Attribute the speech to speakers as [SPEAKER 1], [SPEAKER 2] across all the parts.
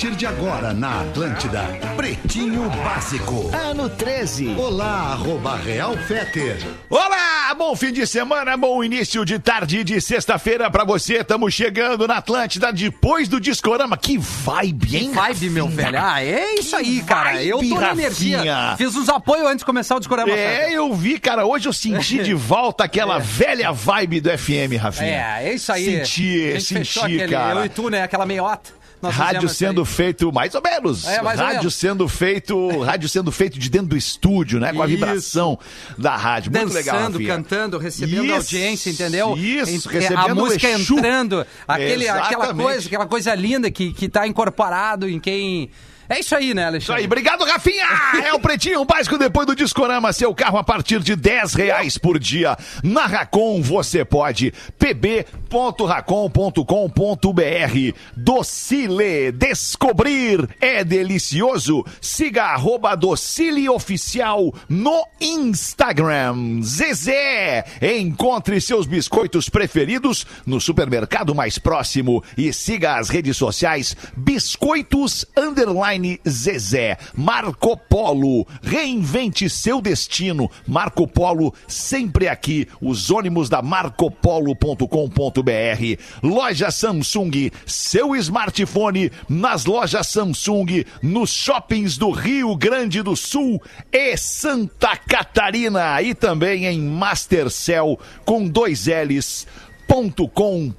[SPEAKER 1] Partir de agora na Atlântida, Pretinho Básico.
[SPEAKER 2] Ano 13.
[SPEAKER 1] Olá, arroba Real Feter.
[SPEAKER 3] Olá, bom fim de semana, bom início de tarde de sexta-feira pra você. Estamos chegando na Atlântida depois do Discorama. Que vibe, hein?
[SPEAKER 4] Vibe, meu velho. Ah, é isso aí, cara.
[SPEAKER 3] vibe,
[SPEAKER 4] eu tô na energia.
[SPEAKER 3] Rafinha.
[SPEAKER 4] Fiz uns apoios antes de começar o Discorama.
[SPEAKER 3] É, eu vi, cara. Hoje eu senti de volta aquela velha vibe do FM, Rafinha.
[SPEAKER 4] É, é isso aí.
[SPEAKER 3] Senti, senti,
[SPEAKER 4] aquele,
[SPEAKER 3] cara.
[SPEAKER 4] Eu e tu, né? Aquela meiota. Nós
[SPEAKER 3] Rádio sendo feito, mais ou menos.
[SPEAKER 4] É, mais ou
[SPEAKER 3] rádio
[SPEAKER 4] menos.
[SPEAKER 3] sendo feito, rádio sendo feito de dentro do estúdio, né? Com a
[SPEAKER 4] Isso.
[SPEAKER 3] vibração da rádio. Muito legal,
[SPEAKER 4] Dançando,
[SPEAKER 3] Rafinha.
[SPEAKER 4] cantando, recebendo
[SPEAKER 3] Isso,
[SPEAKER 4] audiência, entendeu?
[SPEAKER 3] isso,
[SPEAKER 4] Ent-
[SPEAKER 3] recebendo
[SPEAKER 4] A música entrando, aquele, aquela coisa, aquela coisa linda que, que tá incorporado em quem... É isso aí, né,
[SPEAKER 3] Isso
[SPEAKER 4] Alexandre?
[SPEAKER 3] aí, obrigado, Rafinha! É o Pretinho Básico depois do Discorama, seu carro a partir de 10 reais por dia. Na Racon você pode, pb.racon.com.br. Docile, descobrir é delicioso. Siga arroba Docile Oficial no Instagram. Zezé, encontre seus biscoitos preferidos no supermercado mais próximo e siga as redes sociais Biscoitos Underline Zezé. Marco Polo, reinvente seu destino. Marco Polo sempre aqui. Os ônibus da marcopolo.com.br. Loja Samsung, seu smartphone nas lojas Samsung, nos shoppings do Rio Grande do Sul e Santa Catarina e também em Mastercell com dois L's .com.br.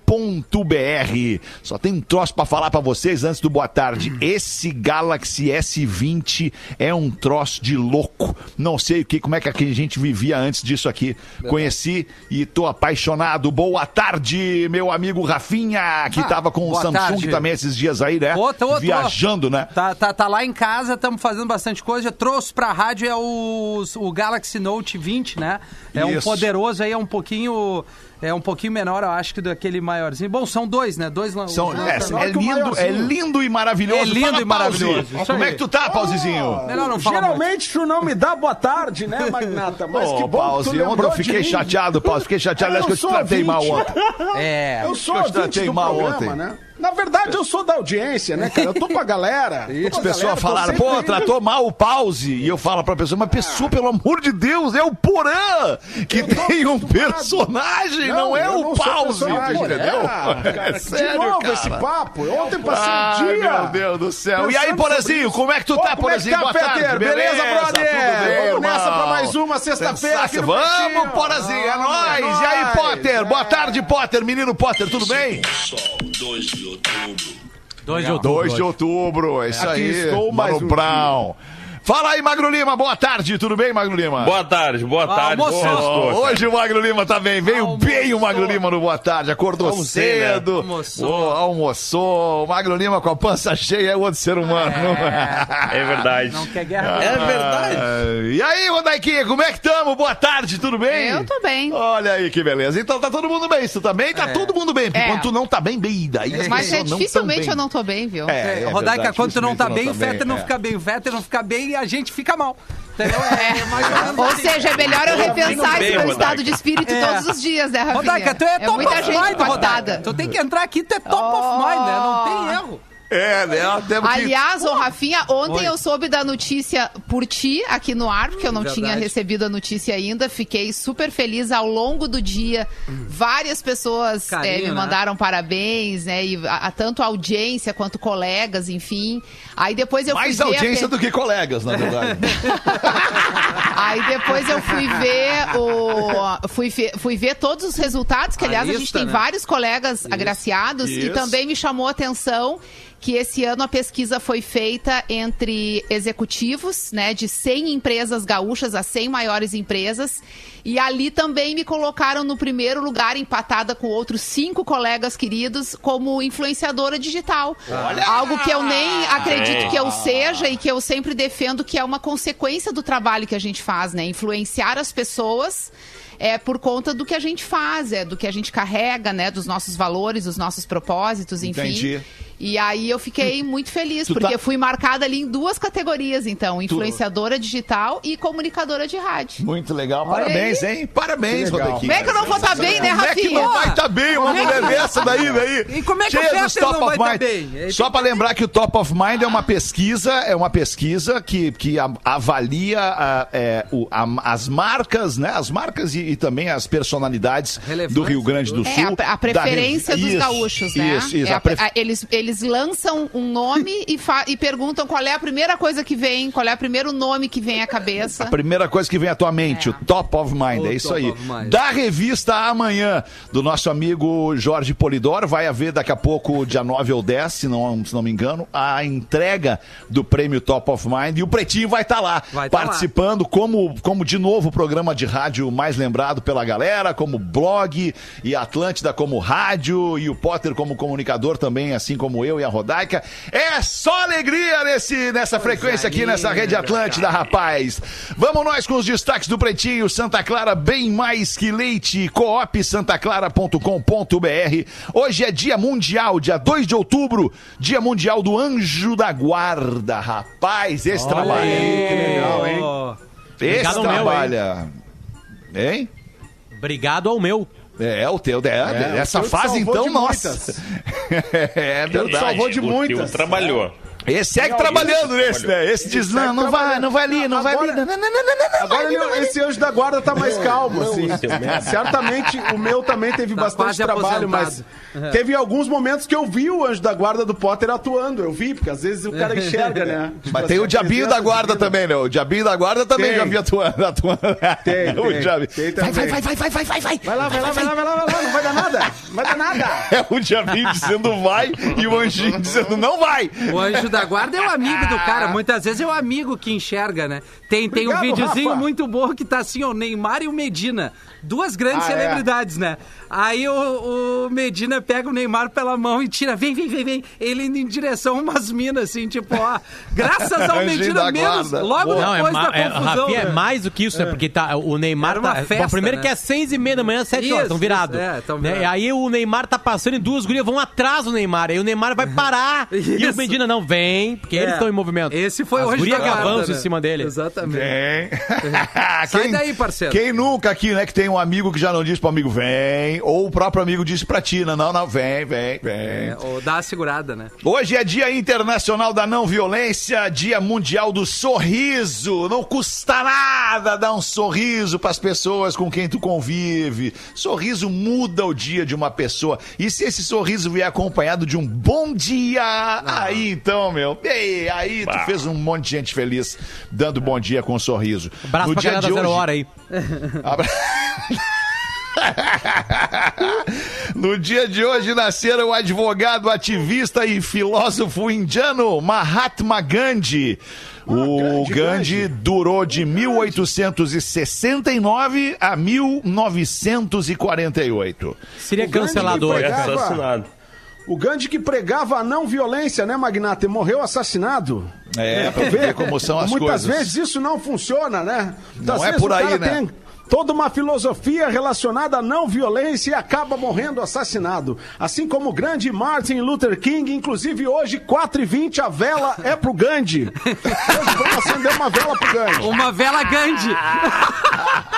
[SPEAKER 3] Só tem um troço pra falar pra vocês antes do boa tarde. Esse Galaxy S20 é um troço de louco. Não sei o que, como é que a gente vivia antes disso aqui. Conheci e tô apaixonado. Boa tarde, meu amigo Rafinha, que
[SPEAKER 4] Ah,
[SPEAKER 3] tava com o Samsung
[SPEAKER 4] tarde.
[SPEAKER 3] também esses dias aí, né? Viajando, né?
[SPEAKER 4] Tá, tá, tá lá em casa, estamos fazendo bastante coisa. Trouxe pra rádio é o, o Galaxy Note 20, né? É um
[SPEAKER 3] Isso.
[SPEAKER 4] poderoso aí, é um pouquinho. É um pouquinho menor, eu acho, que daquele maiorzinho. Bom, são dois, né? Dois
[SPEAKER 3] São, é,
[SPEAKER 4] lançamentos.
[SPEAKER 3] é lindo, é lindo e maravilhoso.
[SPEAKER 4] É lindo
[SPEAKER 3] Fala,
[SPEAKER 4] e maravilhoso,
[SPEAKER 3] Como
[SPEAKER 4] aí.
[SPEAKER 3] é que tu tá, Pauzizinho?
[SPEAKER 4] Melhor não.
[SPEAKER 5] Geralmente tu não me dá boa tarde, né, Magnata? Mas
[SPEAKER 3] Ô,
[SPEAKER 5] que bom que tu
[SPEAKER 3] Pause, ontem
[SPEAKER 5] lembrou
[SPEAKER 3] eu fiquei chateado, Pause. Fiquei chateado,
[SPEAKER 5] Eu
[SPEAKER 3] acho que eu te tratei mal
[SPEAKER 5] ouvinte.
[SPEAKER 3] ontem.
[SPEAKER 4] É.
[SPEAKER 5] Eu sou
[SPEAKER 3] Eu te tratei
[SPEAKER 5] do
[SPEAKER 3] mal
[SPEAKER 5] programa,
[SPEAKER 3] ontem.
[SPEAKER 5] né? Na verdade, eu sou da audiência, né, cara? Eu tô com a galera.
[SPEAKER 3] As
[SPEAKER 5] a tô
[SPEAKER 3] falaram, pô,
[SPEAKER 5] aí.
[SPEAKER 3] tratou mal o pause. E eu falo pra pessoa, mas pessoa, pelo amor de Deus, é o Porã que tem um personagem, não, é
[SPEAKER 5] eu
[SPEAKER 3] o
[SPEAKER 5] não
[SPEAKER 3] pause,
[SPEAKER 5] personagem.
[SPEAKER 3] entendeu?
[SPEAKER 5] Ah, cara,
[SPEAKER 3] É sério,
[SPEAKER 5] de novo
[SPEAKER 3] cara.
[SPEAKER 5] esse papo. Ontem passei o dia.
[SPEAKER 3] meu Deus do céu. E aí, Porazinho,
[SPEAKER 5] isso.
[SPEAKER 3] como é que tu
[SPEAKER 5] Ô,
[SPEAKER 3] tá,
[SPEAKER 5] como é que
[SPEAKER 3] Porazinho?
[SPEAKER 5] tá,
[SPEAKER 3] Boa tarde,
[SPEAKER 5] Peter? Beleza, brother?
[SPEAKER 3] Tudo bem,
[SPEAKER 5] Vamos nessa pra mais uma sexta-feira
[SPEAKER 3] Vamos. Porazinho, é
[SPEAKER 5] Vamos,
[SPEAKER 3] nóis.
[SPEAKER 5] é
[SPEAKER 3] E aí. Potter? Boa
[SPEAKER 5] É.
[SPEAKER 3] tarde, Potter. Menino Potter, tudo bem?
[SPEAKER 4] Dois de outubro.
[SPEAKER 3] 2 de outubro, é isso
[SPEAKER 5] Aqui
[SPEAKER 3] aí.
[SPEAKER 5] estou mais
[SPEAKER 3] Mano
[SPEAKER 5] um
[SPEAKER 3] Brown. Fala aí, Magro Lima, boa tarde, tudo bem, Magro Lima?
[SPEAKER 6] Boa tarde, boa tarde.
[SPEAKER 4] almoçou.
[SPEAKER 3] Ó, Hoje o Magro Lima tá bem, veio
[SPEAKER 4] Almoçou.
[SPEAKER 3] bem o Magro Lima no Boa Tarde, acordou
[SPEAKER 6] Almocei, né?
[SPEAKER 3] cedo,
[SPEAKER 4] Almoçou.
[SPEAKER 3] Ô, almoçou, o Magro Lima com a pança cheia é outro ser humano.
[SPEAKER 6] É verdade.
[SPEAKER 4] Não quer guerra.
[SPEAKER 6] É verdade.
[SPEAKER 3] Ah, E aí, Rodaiquinha, como é que tamo? Boa tarde, tudo bem?
[SPEAKER 7] Eu tô bem.
[SPEAKER 3] Olha aí que beleza. Então tá todo mundo bem, tu tá bem, tá todo mundo bem, porque
[SPEAKER 7] É.
[SPEAKER 3] quando tu não tá bem, bem, daí as
[SPEAKER 7] Mas é,
[SPEAKER 3] não
[SPEAKER 7] dificilmente
[SPEAKER 3] bem.
[SPEAKER 7] eu não tô bem, viu?
[SPEAKER 3] É, é
[SPEAKER 4] Rodaica,
[SPEAKER 3] verdade,
[SPEAKER 4] quando tu não tá bem, o Fetter não
[SPEAKER 3] é.
[SPEAKER 4] fica bem. O Fetter não fica bem e a gente fica mal. Entendeu? É, mais ou menos
[SPEAKER 7] Ou
[SPEAKER 4] assim.
[SPEAKER 7] seja, é melhor eu repensar
[SPEAKER 6] bem,
[SPEAKER 7] esse meu estado de espírito
[SPEAKER 4] É.
[SPEAKER 7] todos os dias, né, Rafinha?
[SPEAKER 4] Rodaica, tu é, top
[SPEAKER 7] muita
[SPEAKER 4] of
[SPEAKER 7] gente
[SPEAKER 4] mind, Rodaica. Tu tem que entrar aqui, tu é top of mind, né? Não tem erro.
[SPEAKER 3] É, né? Temos que-
[SPEAKER 7] Aliás, ô Rafinha, ontem
[SPEAKER 4] Oi.
[SPEAKER 7] eu soube da notícia por ti aqui no ar, porque eu não
[SPEAKER 4] Verdade.
[SPEAKER 7] tinha recebido a notícia ainda. Fiquei super feliz ao longo do dia. Várias pessoas
[SPEAKER 4] Carinho,
[SPEAKER 7] eh, me
[SPEAKER 4] né?
[SPEAKER 7] mandaram parabéns, né? E a, a- tanto a audiência quanto colegas, enfim. Aí depois eu
[SPEAKER 3] mais
[SPEAKER 7] fui ver. a
[SPEAKER 3] audiência
[SPEAKER 7] pe-
[SPEAKER 3] do que colegas, na verdade.
[SPEAKER 7] Aí depois eu fui ver o. Fui, fe- fui ver todos os resultados, que
[SPEAKER 4] A
[SPEAKER 7] aliás a, gente
[SPEAKER 4] lista,
[SPEAKER 7] tem
[SPEAKER 4] né?
[SPEAKER 7] vários colegas agraciados, e
[SPEAKER 3] Isso.
[SPEAKER 7] também me chamou a atenção que esse ano a pesquisa foi feita entre executivos, né, de 100 empresas gaúchas, as 100 maiores empresas, e ali também me colocaram no primeiro lugar, empatada com outros cinco colegas queridos, como influenciadora digital. Algo que eu nem acredito que eu seja e que eu sempre defendo que é uma consequência do trabalho que a gente faz, né? Influenciar as pessoas é por conta do que a gente faz, é do que a gente carrega, né? Dos nossos valores, dos nossos propósitos, enfim.
[SPEAKER 3] Entendi.
[SPEAKER 7] E aí eu fiquei muito feliz,
[SPEAKER 3] Tu
[SPEAKER 7] porque
[SPEAKER 3] tá-
[SPEAKER 7] fui marcada ali em duas categorias, então, influenciadora digital e comunicadora de rádio.
[SPEAKER 3] Muito legal.
[SPEAKER 7] Olha
[SPEAKER 3] Parabéns, hein? Parabéns. Rodequinha.
[SPEAKER 7] Como é que eu não vou estar bem, né,
[SPEAKER 3] Como é que
[SPEAKER 7] Rafinha?
[SPEAKER 3] não vai estar bem uma mulher dessa daí, daí?
[SPEAKER 4] E como é que o
[SPEAKER 3] Cheia dos
[SPEAKER 4] Fetter não vai
[SPEAKER 3] of
[SPEAKER 4] tá
[SPEAKER 3] mind.
[SPEAKER 4] bem?
[SPEAKER 3] Só pra lembrar que o Top of Mind é uma pesquisa, é uma pesquisa que, que avalia a- é, o- a- as marcas, né? As marcas e, e também as personalidades do Rio Grande do
[SPEAKER 7] É,
[SPEAKER 3] Sul.
[SPEAKER 7] a, a preferência
[SPEAKER 3] da
[SPEAKER 7] dos
[SPEAKER 3] Isso,
[SPEAKER 7] gaúchos, né?
[SPEAKER 3] Isso, isso.
[SPEAKER 7] É
[SPEAKER 3] a
[SPEAKER 7] a-
[SPEAKER 3] pref-
[SPEAKER 7] a- eles, eles lançam um nome e, e perguntam qual é a primeira coisa que vem, qual é o primeiro nome que vem à cabeça.
[SPEAKER 3] A primeira coisa que vem à tua mente,
[SPEAKER 7] É.
[SPEAKER 3] o Top of Mind,
[SPEAKER 4] O
[SPEAKER 3] é isso aí. Da revista Amanhã, do nosso amigo Jorge Polidoro, vai haver daqui a pouco, dia 9 ou 10, se não, se não me engano, a entrega do prêmio Top of Mind e o Pretinho vai estar lá,
[SPEAKER 4] Vai tá
[SPEAKER 3] participando como, como, de novo, o programa de rádio mais lembrado pela galera, como blog e Atlântida como rádio e o Potter como comunicador também, assim como eu e a Rodaica. É só alegria nesse, nessa frequência aqui, nessa rede Atlântida, rapaz. Vamos nós com os destaques do Pretinho. Santa Clara, bem mais que leite. Coop santaclara.com.br. Hoje é dia mundial, dia 2 de outubro, dia mundial do anjo da guarda, rapaz. Esse trabalha.
[SPEAKER 5] Que legal, hein?
[SPEAKER 3] Esse
[SPEAKER 8] Obrigado ao meu,
[SPEAKER 3] trabalha. Hein?
[SPEAKER 8] Obrigado ao meu.
[SPEAKER 3] É, o teu, é,
[SPEAKER 5] É,
[SPEAKER 3] essa
[SPEAKER 5] o
[SPEAKER 3] fase então, nossa. é verdade.
[SPEAKER 5] salvou de
[SPEAKER 6] o
[SPEAKER 5] muitas.
[SPEAKER 6] tio trabalhou.
[SPEAKER 3] Esse segue trabalhando nesse, né? Esse diz, não, não vai, não vai ali, não vai ali.
[SPEAKER 5] Agora-
[SPEAKER 3] Não, não, não, não, não, não,
[SPEAKER 5] Agora esse anjo da guarda tá mais calmo, assim.
[SPEAKER 6] merda.
[SPEAKER 5] Certamente o meu também teve
[SPEAKER 4] Tá
[SPEAKER 5] bastante trabalho, mas teve alguns momentos que eu vi o anjo da guarda do Potter atuando. Eu vi, porque às vezes o cara enxerga, né? Tipo
[SPEAKER 3] Mas
[SPEAKER 5] assim,
[SPEAKER 3] tem o
[SPEAKER 5] a
[SPEAKER 3] diabinho da guarda também, né? O diabinho da guarda também já vi atuando. atuando.
[SPEAKER 5] Tem,
[SPEAKER 3] o
[SPEAKER 5] tem,
[SPEAKER 3] diabinho.
[SPEAKER 5] tem
[SPEAKER 3] vai, vai, vai, vai, vai, vai, vai, vai.
[SPEAKER 5] Vai lá, vai lá, vai lá, vai lá, vai lá, não vai dar nada. Não vai dar nada.
[SPEAKER 3] É o diabinho dizendo vai e o anjinho dizendo não vai.
[SPEAKER 4] O anjo da guarda é o amigo do cara. Muitas vezes é o amigo que enxerga, né? Tem, tem um
[SPEAKER 5] Obrigado,
[SPEAKER 4] videozinho
[SPEAKER 5] Rafa.
[SPEAKER 4] muito bom que tá assim, ó, o Neymar e o Medina. Duas grandes
[SPEAKER 5] Ah, é?
[SPEAKER 4] celebridades, né? Aí o, o Medina pega o Neymar pela mão e tira, vem, vem, vem, vem. Ele indo em direção a umas minas, assim, tipo, ó. Graças ao Medina menos, logo
[SPEAKER 8] Não, é,
[SPEAKER 4] depois
[SPEAKER 8] ma-
[SPEAKER 4] da
[SPEAKER 8] é,
[SPEAKER 4] confusão.
[SPEAKER 8] Rafinha, é
[SPEAKER 4] né?
[SPEAKER 8] mais do que isso, é porque tá, o Neymar
[SPEAKER 4] Era uma
[SPEAKER 8] tá.
[SPEAKER 4] festa,
[SPEAKER 8] bom, primeiro
[SPEAKER 4] né?
[SPEAKER 8] que é seis e meia da manhã, sete
[SPEAKER 4] Isso,
[SPEAKER 8] horas, estão virados.
[SPEAKER 4] isso, é, tão
[SPEAKER 8] né?
[SPEAKER 4] virados.
[SPEAKER 8] E aí o Neymar tá passando e duas gurias vão atrás do Neymar. Aí o Neymar vai parar. e o. Medina não vem, porque eles
[SPEAKER 4] É.
[SPEAKER 8] estão em movimento.
[SPEAKER 4] Esse foi
[SPEAKER 8] As
[SPEAKER 4] o anjo
[SPEAKER 8] gurias
[SPEAKER 4] da
[SPEAKER 8] que
[SPEAKER 4] guarda,
[SPEAKER 8] avançam
[SPEAKER 4] né?
[SPEAKER 8] em cima dele.
[SPEAKER 4] Exatamente.
[SPEAKER 3] Vem.
[SPEAKER 4] Sai daí, parceiro.
[SPEAKER 3] Quem nunca aqui, né, que tem um amigo que já não disse pro amigo vem, ou o próprio amigo disse pra ti, não, não, não, vem, vem, vem.
[SPEAKER 4] É, ou dá a segurada, né?
[SPEAKER 3] Hoje é Dia Internacional da Não Violência, Dia Mundial do Sorriso. Não custa nada dar um sorriso para as pessoas com quem tu convive. Sorriso muda o dia de uma pessoa. E se esse sorriso vier acompanhado de um bom dia, aí então, meu, ei, aí tu fez um monte de gente feliz dando bom dia com um sorriso.
[SPEAKER 8] Abraço
[SPEAKER 3] No
[SPEAKER 8] pra
[SPEAKER 3] dia
[SPEAKER 8] galera
[SPEAKER 3] de
[SPEAKER 8] da Zero
[SPEAKER 3] hoje-
[SPEAKER 8] Hora aí.
[SPEAKER 3] Abra- No dia de hoje nasceram o advogado, ativista e filósofo indiano Mahatma Gandhi. O
[SPEAKER 5] grande
[SPEAKER 3] Gandhi durou de 1869 a 1948.
[SPEAKER 8] Seria
[SPEAKER 5] O
[SPEAKER 8] cancelado
[SPEAKER 6] Foi
[SPEAKER 8] hoje.
[SPEAKER 6] assassinado.
[SPEAKER 5] O Gandhi que pregava a não violência, né, Magnata? E morreu assassinado.
[SPEAKER 3] É, pra ver como são as
[SPEAKER 5] Muitas
[SPEAKER 3] coisas.
[SPEAKER 5] vezes isso não funciona, né? Muitas
[SPEAKER 3] Não é por aí, né?
[SPEAKER 5] Tem toda uma filosofia relacionada à não violência e acaba morrendo assassinado. Assim como o grande Martin Luther King, inclusive hoje, 4h20, a vela é pro Gandhi. Hoje vamos acender uma vela pro Gandhi.
[SPEAKER 4] Uma vela Gandhi.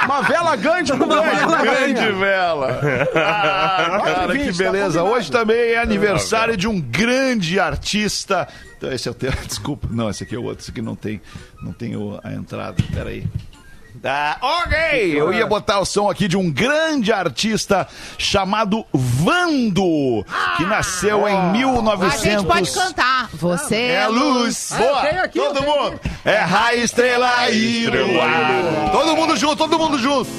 [SPEAKER 5] Uma vela Gandhi pro
[SPEAKER 4] Uma
[SPEAKER 5] Gandhi.
[SPEAKER 4] vela
[SPEAKER 5] né,
[SPEAKER 3] Grande vela. Ah, cara, que
[SPEAKER 5] 4h20, tá
[SPEAKER 3] beleza.
[SPEAKER 5] combinado.
[SPEAKER 3] Hoje também é aniversário de um grande artista. Então esse é o teu. Desculpa. Não, esse aqui é o outro. Esse aqui não tem, não tem a entrada. Peraí. Ah, ok! Eu ia botar o som aqui de um grande artista chamado Vando, que nasceu em 1900.
[SPEAKER 7] A gente pode cantar. Você
[SPEAKER 3] É
[SPEAKER 7] é
[SPEAKER 3] a
[SPEAKER 7] a
[SPEAKER 3] luz. Boa.
[SPEAKER 5] tem aqui,
[SPEAKER 3] todo
[SPEAKER 5] eu
[SPEAKER 3] mundo. É raio, estrela e luar. Todo mundo junto, todo mundo junto.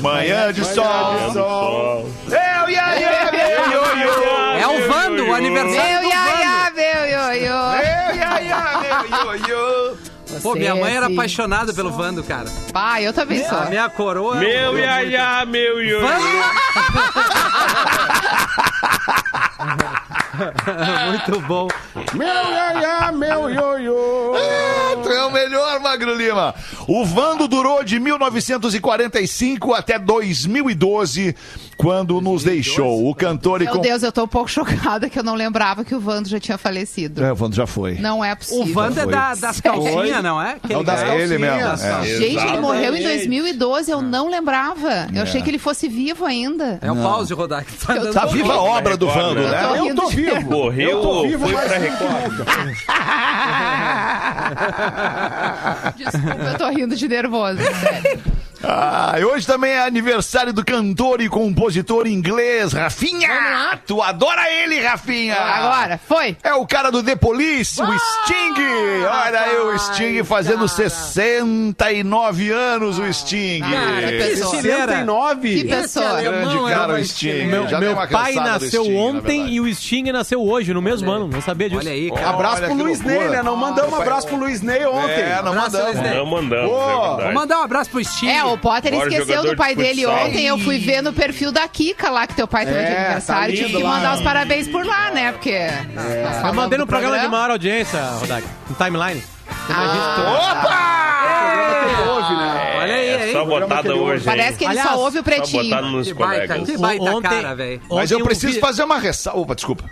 [SPEAKER 3] Manhã de sol.
[SPEAKER 6] Sol.
[SPEAKER 3] Eu, eu, yo, yo.
[SPEAKER 4] É o Vando, o aniversário
[SPEAKER 7] Meu
[SPEAKER 4] do Vando.
[SPEAKER 7] iaia, meu ioiô.
[SPEAKER 3] Eu, ia, ia,
[SPEAKER 4] Pô, minha mãe era apaixonada pelo Vando, cara.
[SPEAKER 7] Pai, eu também sou.
[SPEAKER 4] A minha coroa...
[SPEAKER 6] Meu iaiá, meu ioiô.
[SPEAKER 4] Muito bom.
[SPEAKER 5] Meu iaia, meu ioiô.
[SPEAKER 3] tu é o melhor, Magro Lima. O Vando durou de 1945 até 2012, quando nos deixou. O cantor e
[SPEAKER 7] Meu
[SPEAKER 3] com...
[SPEAKER 7] Deus, eu tô um pouco chocada que eu não lembrava que o Vando já tinha falecido.
[SPEAKER 3] É, o Vando já foi.
[SPEAKER 7] Não é possível.
[SPEAKER 4] O Wanda é da- das calcinhas, não é?
[SPEAKER 5] É o das
[SPEAKER 3] É ele mesmo, é.
[SPEAKER 7] Gente, ele morreu em
[SPEAKER 6] Exatamente.
[SPEAKER 7] 2012, eu não lembrava. Eu achei
[SPEAKER 3] É.
[SPEAKER 7] que ele fosse vivo ainda.
[SPEAKER 4] É o pause, Rodak. Tá
[SPEAKER 7] Eu
[SPEAKER 3] Tá viva a obra do Vando,
[SPEAKER 6] né?
[SPEAKER 3] né?
[SPEAKER 7] tô
[SPEAKER 5] Eu tô vivo.
[SPEAKER 6] Morreu,
[SPEAKER 5] Eu tô vivo,
[SPEAKER 6] foi pra Record.
[SPEAKER 7] Desculpa, eu tô rindo de nervoso, sério.
[SPEAKER 3] Ah, e hoje também é aniversário do cantor e compositor inglês, Rafinha. Tu adora ele, Rafinha.
[SPEAKER 7] Agora, foi.
[SPEAKER 3] É o cara do The Police, o Sting. Olha aí o Sting fazendo 69 anos, o Sting.
[SPEAKER 7] Cara, que pessoa.
[SPEAKER 5] 69?
[SPEAKER 7] Que pessoa.
[SPEAKER 3] Grande cara, o Sting.
[SPEAKER 8] Meu,
[SPEAKER 3] Já
[SPEAKER 8] meu pai nasceu
[SPEAKER 3] Sting, na
[SPEAKER 8] ontem
[SPEAKER 3] verdade.
[SPEAKER 8] e o Sting nasceu hoje, no mesmo ano. Não sabia disso.
[SPEAKER 4] Olha aí, cara.
[SPEAKER 5] Abraço
[SPEAKER 3] Olha
[SPEAKER 5] pro Luiz. Ney, né? Não mandamos um abraço pro Luiz Ney ontem.
[SPEAKER 3] É, não
[SPEAKER 4] Abraço,
[SPEAKER 3] mandamos.
[SPEAKER 6] Não mandamos,
[SPEAKER 5] Pô,
[SPEAKER 6] é
[SPEAKER 4] Vou mandar um abraço pro Steve.
[SPEAKER 7] É, o Potter
[SPEAKER 6] Maior
[SPEAKER 7] esqueceu do pai
[SPEAKER 6] de
[SPEAKER 7] dele ontem. Eu fui ver no perfil da Kika lá, que teu pai teve
[SPEAKER 5] É,
[SPEAKER 7] de
[SPEAKER 5] tá
[SPEAKER 7] aniversário. Tive
[SPEAKER 5] lindo
[SPEAKER 7] que
[SPEAKER 5] lá.
[SPEAKER 7] mandar os parabéns por lá, né? Porque.
[SPEAKER 8] Eu mandei no programa de maior audiência, Rodak. No timeline.
[SPEAKER 5] que houve, né?
[SPEAKER 4] Olha aí,
[SPEAKER 6] É só botada hoje,
[SPEAKER 7] Parece
[SPEAKER 6] hein?
[SPEAKER 7] que ele
[SPEAKER 8] Aliás,
[SPEAKER 7] só ouve o
[SPEAKER 6] Só
[SPEAKER 7] pretinho.
[SPEAKER 6] nos
[SPEAKER 4] Que baita,
[SPEAKER 6] colegas.
[SPEAKER 4] que baita
[SPEAKER 8] Ontem-
[SPEAKER 4] cara, velho.
[SPEAKER 3] Mas eu preciso
[SPEAKER 8] vi-
[SPEAKER 3] fazer uma ressalva. Opa, desculpa.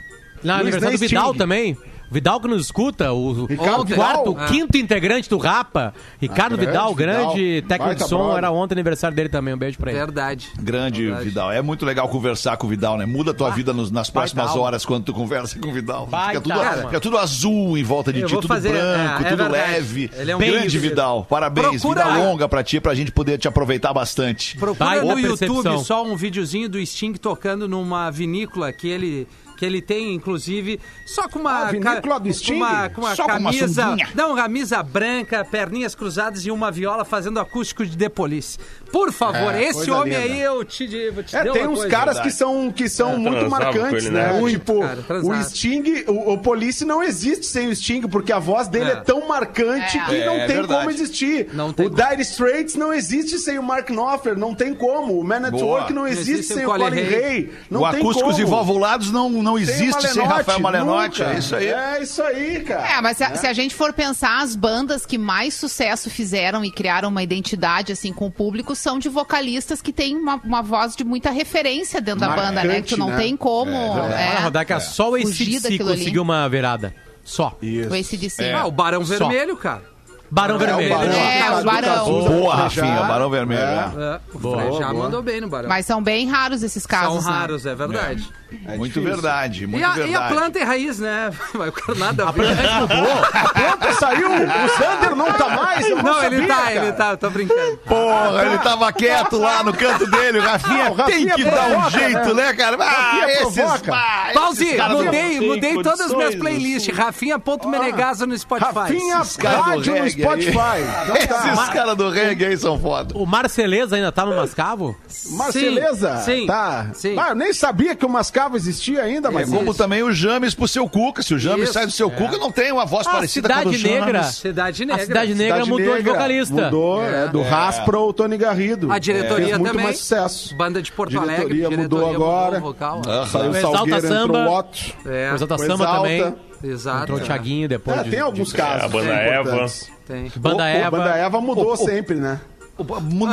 [SPEAKER 8] Na aniversário do Vidal
[SPEAKER 5] Sting.
[SPEAKER 8] também. Vidal que nos escuta, o,
[SPEAKER 5] Ricardo
[SPEAKER 8] o
[SPEAKER 5] Vidal?
[SPEAKER 8] quarto, o
[SPEAKER 4] Ah.
[SPEAKER 8] quinto integrante do Rapa, Ricardo
[SPEAKER 5] grande
[SPEAKER 8] Vidal, grande
[SPEAKER 5] Vidal.
[SPEAKER 8] técnico
[SPEAKER 5] Baita
[SPEAKER 8] de som,
[SPEAKER 5] brother.
[SPEAKER 8] era ontem aniversário dele também. Um beijo pra ele.
[SPEAKER 4] Verdade.
[SPEAKER 3] Grande
[SPEAKER 4] Verdade.
[SPEAKER 3] Vidal. É muito legal conversar com o Vidal, né? Muda a tua vida nos- nas próximas
[SPEAKER 8] alma.
[SPEAKER 3] horas quando tu conversa com o Vidal.
[SPEAKER 8] Baita
[SPEAKER 3] Fica tudo, fica tudo azul em volta de
[SPEAKER 4] Eu
[SPEAKER 3] ti, tudo
[SPEAKER 4] fazer-
[SPEAKER 3] branco,
[SPEAKER 4] é, é
[SPEAKER 3] tudo
[SPEAKER 4] verdade.
[SPEAKER 3] leve.
[SPEAKER 4] Ele é um
[SPEAKER 3] Grande
[SPEAKER 4] grande-
[SPEAKER 3] Vidal. Parabéns.
[SPEAKER 4] Procura-
[SPEAKER 3] Vida longa pra ti, pra gente poder te aproveitar bastante.
[SPEAKER 4] Procura
[SPEAKER 8] Baita
[SPEAKER 4] no YouTube
[SPEAKER 8] percepção.
[SPEAKER 4] só um videozinho do Sting tocando numa vinícola que ele que ele tem, inclusive, só com uma...
[SPEAKER 5] Ah, vinícola do Sting?
[SPEAKER 4] uma, com uma
[SPEAKER 3] Só com uma
[SPEAKER 4] camisa...
[SPEAKER 3] sunguinha.
[SPEAKER 4] não, camisa branca, perninhas cruzadas e uma viola fazendo acústico de The Police. Por favor,
[SPEAKER 5] É,
[SPEAKER 4] esse homem
[SPEAKER 5] linda.
[SPEAKER 4] aí eu te, vou te
[SPEAKER 5] É, tem
[SPEAKER 4] uma
[SPEAKER 5] uns
[SPEAKER 4] coisa.
[SPEAKER 5] caras que são, que são muito
[SPEAKER 6] transava
[SPEAKER 5] marcantes,
[SPEAKER 6] ele,
[SPEAKER 5] né?
[SPEAKER 6] né?
[SPEAKER 4] Muito,
[SPEAKER 5] tipo,
[SPEAKER 4] cara,
[SPEAKER 5] o. Sting, o, o Police não existe sem o Sting, porque a voz dele é,
[SPEAKER 4] É.
[SPEAKER 5] tão marcante
[SPEAKER 7] É.
[SPEAKER 5] que não
[SPEAKER 3] É,
[SPEAKER 5] tem
[SPEAKER 3] verdade.
[SPEAKER 5] como existir.
[SPEAKER 4] Não tem
[SPEAKER 5] o Dire Straits não existe sem o Mark Knopfler, não tem como. O Man at
[SPEAKER 3] Boa.
[SPEAKER 5] Work não existe
[SPEAKER 4] existe
[SPEAKER 5] sem
[SPEAKER 4] o Colin. Hay.
[SPEAKER 5] Não
[SPEAKER 3] o
[SPEAKER 5] tem
[SPEAKER 3] acústicos
[SPEAKER 5] como.
[SPEAKER 3] e valvulados não, não existe sem Rafael Malenotti.
[SPEAKER 5] nunca.
[SPEAKER 3] É isso aí.
[SPEAKER 5] É isso aí, cara.
[SPEAKER 7] É, mas se a, se a gente for pensar, as bandas que mais sucesso fizeram e criaram uma identidade assim com o público são de vocalistas que têm uma, uma voz de muita referência dentro da
[SPEAKER 5] Marcante,
[SPEAKER 7] banda, né? Que tu não
[SPEAKER 5] né?
[SPEAKER 7] tem como. É,
[SPEAKER 8] Rodak, é. só o ACDC conseguiu uma virada. Só.
[SPEAKER 5] Isso.
[SPEAKER 7] o ACDC.
[SPEAKER 4] Ah, o Barão
[SPEAKER 8] Só.
[SPEAKER 4] Vermelho, cara.
[SPEAKER 8] Barão
[SPEAKER 5] É,
[SPEAKER 8] Vermelho.
[SPEAKER 5] o Barão,
[SPEAKER 7] É, o Barão.
[SPEAKER 3] Boa,
[SPEAKER 5] já.
[SPEAKER 3] Rafinha, Barão Vermelho.
[SPEAKER 5] É.
[SPEAKER 3] né?
[SPEAKER 4] É, o
[SPEAKER 8] Boa,
[SPEAKER 5] boa.
[SPEAKER 4] mandou bem no Barão.
[SPEAKER 7] Mas são bem raros esses
[SPEAKER 4] São
[SPEAKER 7] casos. né?
[SPEAKER 4] raros, é verdade.
[SPEAKER 5] É
[SPEAKER 3] Muito
[SPEAKER 5] difícil.
[SPEAKER 3] verdade,
[SPEAKER 4] E
[SPEAKER 3] muito
[SPEAKER 4] a,
[SPEAKER 3] verdade.
[SPEAKER 4] e a planta é raiz, né? Nada a ver.
[SPEAKER 5] Pronto, saiu. O Sander não tá mais. Eu não,
[SPEAKER 4] Não, ele
[SPEAKER 5] sabia,
[SPEAKER 4] tá,
[SPEAKER 5] cara.
[SPEAKER 4] ele tá, eu tô brincando.
[SPEAKER 3] Porra, ele tava quieto lá no canto dele. O Rafinha,
[SPEAKER 5] Ah, o Rafinha
[SPEAKER 3] tem que dar um
[SPEAKER 5] provoca,
[SPEAKER 3] jeito, né, cara? Ah,
[SPEAKER 5] Rafinha
[SPEAKER 3] esses,
[SPEAKER 5] provoca.
[SPEAKER 3] esses
[SPEAKER 4] Pause, mudei, mudei todas as minhas playlists. Rafinha.menegaso no Spotify.
[SPEAKER 5] Rafinha Rádio no
[SPEAKER 3] reggae
[SPEAKER 5] Spotify. Então tá.
[SPEAKER 3] Esses caras do reggae aí são foda.
[SPEAKER 8] O Marceleza ainda tá no Mascavo?
[SPEAKER 5] Marceleza?
[SPEAKER 4] Sim,
[SPEAKER 5] Tá.
[SPEAKER 4] sim.
[SPEAKER 5] Ah, eu nem sabia que o Mascavo existia ainda,
[SPEAKER 3] É
[SPEAKER 5] mas
[SPEAKER 3] como também o James pro seu Cuca. Se o James
[SPEAKER 4] Isso,
[SPEAKER 3] sai do seu Cuca, não tem uma voz
[SPEAKER 8] Ah,
[SPEAKER 3] parecida com a do
[SPEAKER 8] Cidade Negra.
[SPEAKER 3] James.
[SPEAKER 4] Cidade
[SPEAKER 8] A
[SPEAKER 4] Negra.
[SPEAKER 8] Cidade Negra
[SPEAKER 5] Cidade
[SPEAKER 8] mudou de
[SPEAKER 5] Negra.
[SPEAKER 8] vocalista.
[SPEAKER 5] Mudou, é, do Ras pro Tony Garrido.
[SPEAKER 4] A diretoria
[SPEAKER 5] Fez muito
[SPEAKER 4] também.
[SPEAKER 5] mais sucesso.
[SPEAKER 4] Banda de Porto Alegre.
[SPEAKER 5] Diretoria mudou agora.
[SPEAKER 4] vocal.
[SPEAKER 5] Saiu
[SPEAKER 8] O
[SPEAKER 5] Salgueiro, entrou
[SPEAKER 8] Samba.
[SPEAKER 5] o Otto.
[SPEAKER 4] É,
[SPEAKER 5] O
[SPEAKER 8] Samba
[SPEAKER 5] Exalta.
[SPEAKER 8] também.
[SPEAKER 4] exato.
[SPEAKER 8] Entrou o Thiaguinho depois.
[SPEAKER 5] É,
[SPEAKER 8] de-
[SPEAKER 5] tem alguns
[SPEAKER 8] de-
[SPEAKER 5] casos.
[SPEAKER 6] a banda Eva.
[SPEAKER 4] Tem.
[SPEAKER 8] Banda
[SPEAKER 5] Pô,
[SPEAKER 8] Eva.
[SPEAKER 5] Banda Eva mudou
[SPEAKER 3] ô,
[SPEAKER 5] sempre, né?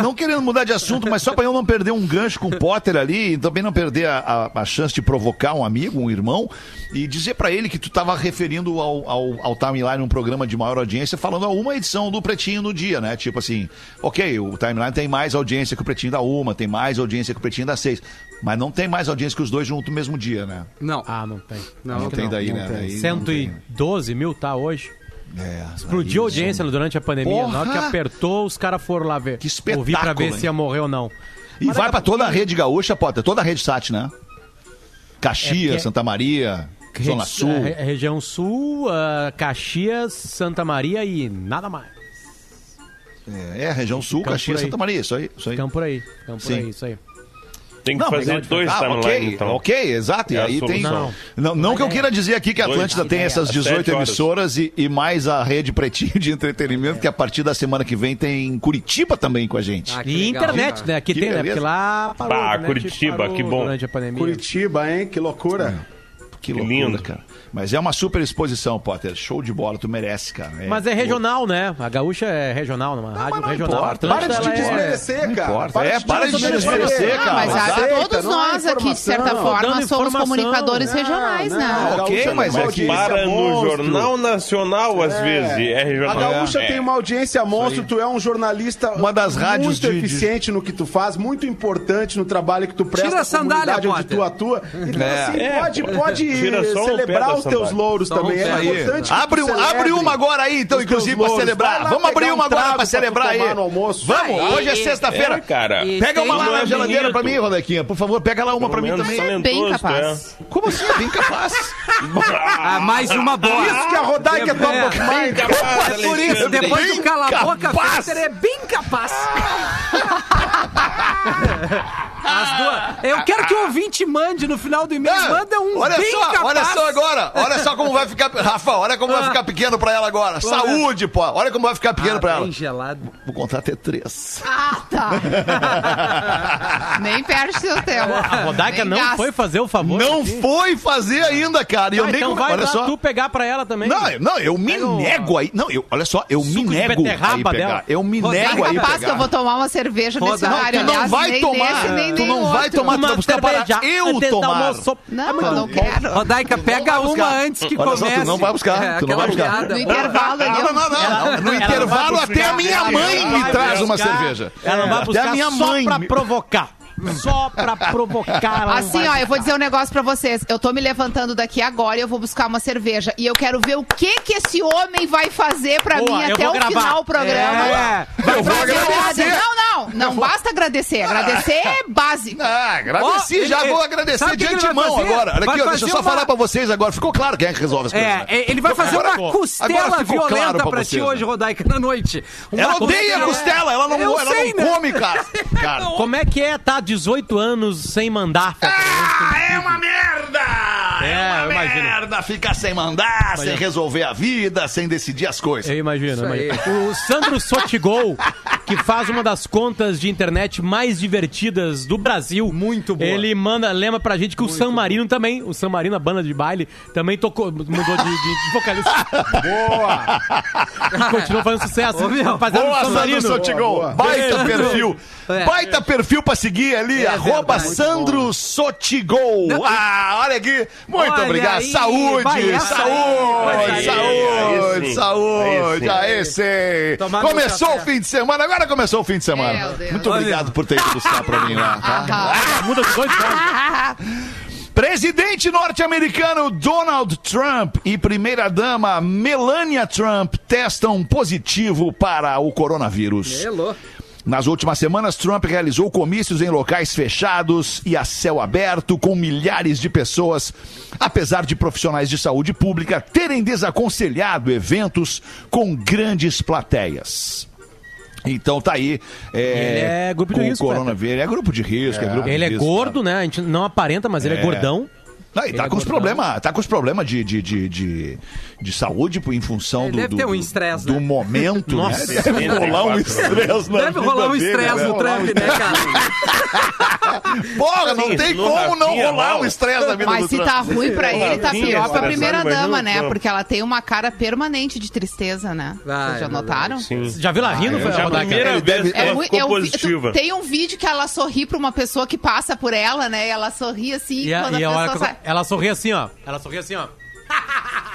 [SPEAKER 3] Não querendo mudar de assunto, mas só pra eu não perder um gancho com o Potter ali e também não perder a, a- a chance de provocar um amigo, um irmão, e dizer pra ele que tu tava referindo ao, ao, ao Timeline, um programa de maior audiência, falando a uma edição do Pretinho no dia, né? Tipo assim, ok, o Timeline tem mais audiência que o Pretinho da uma, tem mais audiência que o Pretinho da seis, mas não tem mais audiência que os dois juntos no mesmo dia, né?
[SPEAKER 4] Não.
[SPEAKER 8] Ah, não tem.
[SPEAKER 4] Não,
[SPEAKER 3] Não,
[SPEAKER 4] não
[SPEAKER 3] tem daí,
[SPEAKER 5] não
[SPEAKER 3] né?
[SPEAKER 5] tem.
[SPEAKER 3] Daí não tem.
[SPEAKER 8] 112 mil tá hoje.
[SPEAKER 3] É,
[SPEAKER 8] Explodiu a audiência durante a pandemia. Na hora que
[SPEAKER 3] Porra!
[SPEAKER 8] apertou, os caras foram lá ver.
[SPEAKER 3] Que espetáculo,
[SPEAKER 8] Ouvir pra ver
[SPEAKER 3] hein?
[SPEAKER 8] se ia morrer ou não.
[SPEAKER 3] E vai pra toda a rede gaúcha, Potter, toda a rede SAT, né? Caxias,
[SPEAKER 8] É
[SPEAKER 3] Santa Maria, Zona Sul.
[SPEAKER 8] é, é, região Sul, ah, Caxias, Santa Maria e nada mais.
[SPEAKER 3] É, é, região sul,
[SPEAKER 8] Ficamos
[SPEAKER 3] Caxias. Santa Maria, isso aí. Isso aí.
[SPEAKER 8] Ficamos por aí. Ficamos por
[SPEAKER 3] Sim.
[SPEAKER 8] aí, isso aí.
[SPEAKER 6] Tem que
[SPEAKER 3] Não,
[SPEAKER 6] fazer dois
[SPEAKER 3] ah,
[SPEAKER 6] timelines,
[SPEAKER 3] ok,
[SPEAKER 6] então.
[SPEAKER 3] ok, exato. E
[SPEAKER 6] É
[SPEAKER 3] aí tem.
[SPEAKER 6] solução.
[SPEAKER 3] Não, não que eu queira dizer aqui que a
[SPEAKER 6] Dois.
[SPEAKER 3] Atlântida tem essas
[SPEAKER 6] Às
[SPEAKER 3] 18
[SPEAKER 6] sete horas.
[SPEAKER 3] emissoras e, e mais a rede Pretinho de entretenimento, que a partir da semana que vem tem Curitiba também com a gente.
[SPEAKER 4] Ah,
[SPEAKER 8] E
[SPEAKER 4] legal,
[SPEAKER 8] internet,
[SPEAKER 4] cara.
[SPEAKER 8] né? Aqui
[SPEAKER 3] Que
[SPEAKER 8] tem, né?
[SPEAKER 3] beleza.
[SPEAKER 8] Porque lá parou.
[SPEAKER 6] Bah,
[SPEAKER 8] a internet
[SPEAKER 6] Curitiba,
[SPEAKER 8] parou
[SPEAKER 6] que bom.
[SPEAKER 5] Curitiba, hein? Que loucura.
[SPEAKER 3] que
[SPEAKER 6] Que
[SPEAKER 3] loucura,
[SPEAKER 6] lindo.
[SPEAKER 3] cara. Mas é uma super exposição, Potter. Show de bola, tu merece, cara.
[SPEAKER 8] Mas é regional, né? A gaúcha é regional, numa rádio
[SPEAKER 3] não
[SPEAKER 8] regional.
[SPEAKER 3] importa.
[SPEAKER 8] A
[SPEAKER 5] Para de te
[SPEAKER 8] é-
[SPEAKER 5] desmerecer,
[SPEAKER 3] Não
[SPEAKER 5] cara.
[SPEAKER 3] importa. É, para de
[SPEAKER 5] te
[SPEAKER 3] desmerecer, cara.
[SPEAKER 7] mas a-
[SPEAKER 5] Aceita,
[SPEAKER 7] todos
[SPEAKER 5] não é
[SPEAKER 7] nós aqui, de certa forma, somos comunicadores
[SPEAKER 5] Não,
[SPEAKER 7] regionais,
[SPEAKER 5] não,
[SPEAKER 7] né?
[SPEAKER 5] a
[SPEAKER 3] Ok,
[SPEAKER 5] gaúcha
[SPEAKER 3] mas
[SPEAKER 5] tem uma
[SPEAKER 3] é que-
[SPEAKER 5] audiência
[SPEAKER 6] Para no. Jornal Nacional, às vezes. É
[SPEAKER 5] A
[SPEAKER 6] regional.
[SPEAKER 5] Gaúcha
[SPEAKER 6] É.
[SPEAKER 5] tem uma audiência monstro, tu é um jornalista
[SPEAKER 3] Uma das rádios
[SPEAKER 5] muito
[SPEAKER 3] de- de-
[SPEAKER 5] eficiente no que tu faz, muito importante no trabalho que tu presta
[SPEAKER 4] Tira a sandália,
[SPEAKER 5] onde tu atua. Então,
[SPEAKER 3] É.
[SPEAKER 5] assim,
[SPEAKER 6] É,
[SPEAKER 5] pode, pode celebrar
[SPEAKER 6] da
[SPEAKER 5] os teus louros
[SPEAKER 4] um
[SPEAKER 5] também. É
[SPEAKER 3] Aí.
[SPEAKER 5] importante que
[SPEAKER 3] Abre, um, abre uma agora aí, então, inclusive, pra celebrar. Vamos abrir uma
[SPEAKER 5] um
[SPEAKER 3] agora pra celebrar aí. Vamos, hoje é sexta-feira.
[SPEAKER 6] É, cara.
[SPEAKER 3] Pega uma
[SPEAKER 4] tem-
[SPEAKER 3] lá na
[SPEAKER 6] é
[SPEAKER 3] geladeira pra mim. Rodequinha. Por favor, pega lá uma pra mim também.
[SPEAKER 7] Bem capaz.
[SPEAKER 3] Como assim? Bem capaz.
[SPEAKER 4] Ah, mais uma boa.
[SPEAKER 5] Isso que a Rodaica é top of mind.
[SPEAKER 4] É por isso, depois do cala a boca, é bem capaz. As duas. Eu quero que o ouvinte mande no final do e-mail.
[SPEAKER 3] Ah,
[SPEAKER 4] Manda um
[SPEAKER 3] olha
[SPEAKER 4] bem
[SPEAKER 3] só,
[SPEAKER 4] capaz.
[SPEAKER 3] olha só agora. Olha só como vai ficar. Rafa, olha como vai
[SPEAKER 4] Ah.
[SPEAKER 3] ficar pequeno pra ela agora. Saúde, pô. Olha como vai ficar pequeno
[SPEAKER 4] Ah,
[SPEAKER 3] pra ela.
[SPEAKER 4] bem gelado.
[SPEAKER 3] O contrato é três.
[SPEAKER 7] Ah, tá. Nem perde seu tempo.
[SPEAKER 8] A Rodaica não
[SPEAKER 7] gasta.
[SPEAKER 8] foi fazer o favor.
[SPEAKER 3] Não
[SPEAKER 8] aqui.
[SPEAKER 3] foi fazer ainda, cara. E eu
[SPEAKER 8] Ah,
[SPEAKER 3] nem
[SPEAKER 8] então vai
[SPEAKER 3] Olha só.
[SPEAKER 8] tu pegar pra ela também.
[SPEAKER 3] Não, eu- não, eu me nego aí. Não, eu, olha só, eu me
[SPEAKER 8] Suco de
[SPEAKER 3] nego aí pegar.
[SPEAKER 8] dela.
[SPEAKER 3] Eu me
[SPEAKER 4] Rodaica,
[SPEAKER 3] nego aí
[SPEAKER 7] Capaz
[SPEAKER 3] pegar.
[SPEAKER 7] que eu vou tomar uma cerveja nesse
[SPEAKER 4] Não,
[SPEAKER 7] horário.
[SPEAKER 3] tu não
[SPEAKER 7] aliás,
[SPEAKER 3] vai
[SPEAKER 7] nem
[SPEAKER 3] tomar.
[SPEAKER 7] Nem
[SPEAKER 3] Tu não vai tomar, tu vai buscar para eu tomar.
[SPEAKER 7] Não, eu não quero.
[SPEAKER 4] Rodaica, pega uma antes que
[SPEAKER 3] Olha só, tu
[SPEAKER 4] comece.
[SPEAKER 3] não vai buscar,
[SPEAKER 4] É,
[SPEAKER 3] tu não vai buscar.
[SPEAKER 7] No intervalo.
[SPEAKER 3] Não, não, não, No intervalo, até a minha mãe me traz uma cerveja.
[SPEAKER 8] Ela vai buscar só pra provocar. Só pra provocar.
[SPEAKER 7] Assim, ó, eu vou dizer um negócio pra vocês. Eu tô me levantando daqui agora e eu vou buscar uma cerveja. E eu quero ver o que que esse homem vai fazer pra
[SPEAKER 8] Boa,
[SPEAKER 7] mim até o
[SPEAKER 8] gravar.
[SPEAKER 7] final do programa.
[SPEAKER 4] É.
[SPEAKER 3] Eu vou agradecer.
[SPEAKER 7] Não, não. Não basta agradecer. Agradecer é básico.
[SPEAKER 3] Ah, agradeci, já
[SPEAKER 4] ele-
[SPEAKER 3] vou agradecer de antemão agora. Olha aqui, ó, deixa eu só
[SPEAKER 4] uma-
[SPEAKER 3] falar pra vocês agora. Ficou claro quem é que resolve as coisas. né?
[SPEAKER 4] É, ele vai fazer
[SPEAKER 3] Agora
[SPEAKER 4] uma costela
[SPEAKER 3] Agora ficou claro
[SPEAKER 4] violenta
[SPEAKER 3] pra
[SPEAKER 4] ti
[SPEAKER 3] né?
[SPEAKER 4] hoje, Rodaica, na noite. Uma
[SPEAKER 3] Ela odeia
[SPEAKER 4] costela-
[SPEAKER 3] costela, ela não,
[SPEAKER 4] Eu
[SPEAKER 3] ela
[SPEAKER 4] sei,
[SPEAKER 3] não
[SPEAKER 4] né?
[SPEAKER 3] come, cara. cara.
[SPEAKER 8] Como é que é tá 18 anos sem mandar?
[SPEAKER 3] Ah, é uma merda! É,
[SPEAKER 8] É,
[SPEAKER 3] uma merda ficar sem mandar, sem resolver a vida, sem decidir as coisas.
[SPEAKER 8] Eu imagino, eu imagino. O Sandro Sotigol, que faz uma das contas de internet mais divertidas do Brasil.
[SPEAKER 4] Muito boa.
[SPEAKER 8] Ele manda, lembra pra gente que o San Marino também, o San Marino, a banda de baile, também tocou, mudou de, de- de vocalista.
[SPEAKER 5] Boa!
[SPEAKER 8] E continuou fazendo sucesso.
[SPEAKER 4] Ô, meu,
[SPEAKER 8] Rapaziada do
[SPEAKER 3] Boa,
[SPEAKER 8] San
[SPEAKER 3] Sandro
[SPEAKER 8] Marino.
[SPEAKER 3] Sotigol.
[SPEAKER 5] Boa,
[SPEAKER 3] Baita
[SPEAKER 8] Beijo.
[SPEAKER 3] perfil.
[SPEAKER 4] É.
[SPEAKER 3] Baita perfil pra seguir ali, arroba
[SPEAKER 4] verdade.
[SPEAKER 3] Sandro Sotigol. Ah, olha aqui. Muito
[SPEAKER 4] Olha
[SPEAKER 3] obrigado.
[SPEAKER 4] aí,
[SPEAKER 3] saúde,
[SPEAKER 4] vai essa
[SPEAKER 3] saúde,
[SPEAKER 6] aí,
[SPEAKER 3] saúde,
[SPEAKER 6] aí
[SPEAKER 3] saúde.
[SPEAKER 6] aí sim.
[SPEAKER 3] Começou o fim de semana, agora começou o fim de semana. Muito obrigado por ter ido buscar pra mim lá, tá?
[SPEAKER 7] Ah,
[SPEAKER 8] Muda de dois.
[SPEAKER 3] Presidente norte-americano Donald Trump e primeira-dama Melania Trump testam positivo para o coronavírus.
[SPEAKER 4] Hello.
[SPEAKER 3] Nas últimas semanas, Trump realizou comícios em locais fechados e a céu aberto, com milhares de pessoas, apesar de profissionais de saúde pública terem desaconselhado eventos com grandes plateias. Então tá aí. É,
[SPEAKER 8] Ele é grupo de risco,
[SPEAKER 3] o coronavírus. É grupo de risco. É, grupo de
[SPEAKER 8] Ele é
[SPEAKER 3] risco,
[SPEAKER 8] gordo, né? A gente não aparenta, mas ele é,
[SPEAKER 3] É.
[SPEAKER 8] gordão.
[SPEAKER 3] Não, e tá
[SPEAKER 8] é
[SPEAKER 3] com os problemas, tá com os problemas de, de, de, de, de saúde em função do,
[SPEAKER 4] deve
[SPEAKER 3] do,
[SPEAKER 4] ter um
[SPEAKER 3] do-
[SPEAKER 4] estresse,
[SPEAKER 3] do
[SPEAKER 4] né?
[SPEAKER 3] momento,
[SPEAKER 8] Nossa,
[SPEAKER 3] né? Deve rolar um
[SPEAKER 6] 74
[SPEAKER 3] estresse na
[SPEAKER 4] Deve rolar um estresse
[SPEAKER 3] né?
[SPEAKER 4] no Trump, né, cara?
[SPEAKER 3] Porra, não
[SPEAKER 6] Sim,
[SPEAKER 3] tem como não rolar um estresse na vida
[SPEAKER 7] Mas
[SPEAKER 3] do
[SPEAKER 7] se tá ruim pra ele, tá pior pra primeira dama, né? Porque ela tem uma cara permanente de tristeza, né?
[SPEAKER 4] Ah,
[SPEAKER 7] Vocês já notaram?
[SPEAKER 6] Sim.
[SPEAKER 8] Já viu ela rindo?
[SPEAKER 3] Ah,
[SPEAKER 8] foi
[SPEAKER 3] eu
[SPEAKER 8] a
[SPEAKER 3] já
[SPEAKER 8] Rodaica?
[SPEAKER 6] primeira vez que ela ficou positiva.
[SPEAKER 7] tem um vídeo que ela sorri pra uma pessoa que passa por ela, né? E ela sorri assim,
[SPEAKER 8] a,
[SPEAKER 7] quando a,
[SPEAKER 8] a
[SPEAKER 7] pessoa sai.
[SPEAKER 8] Ela sorri assim, ó. Ela sorri assim, ó.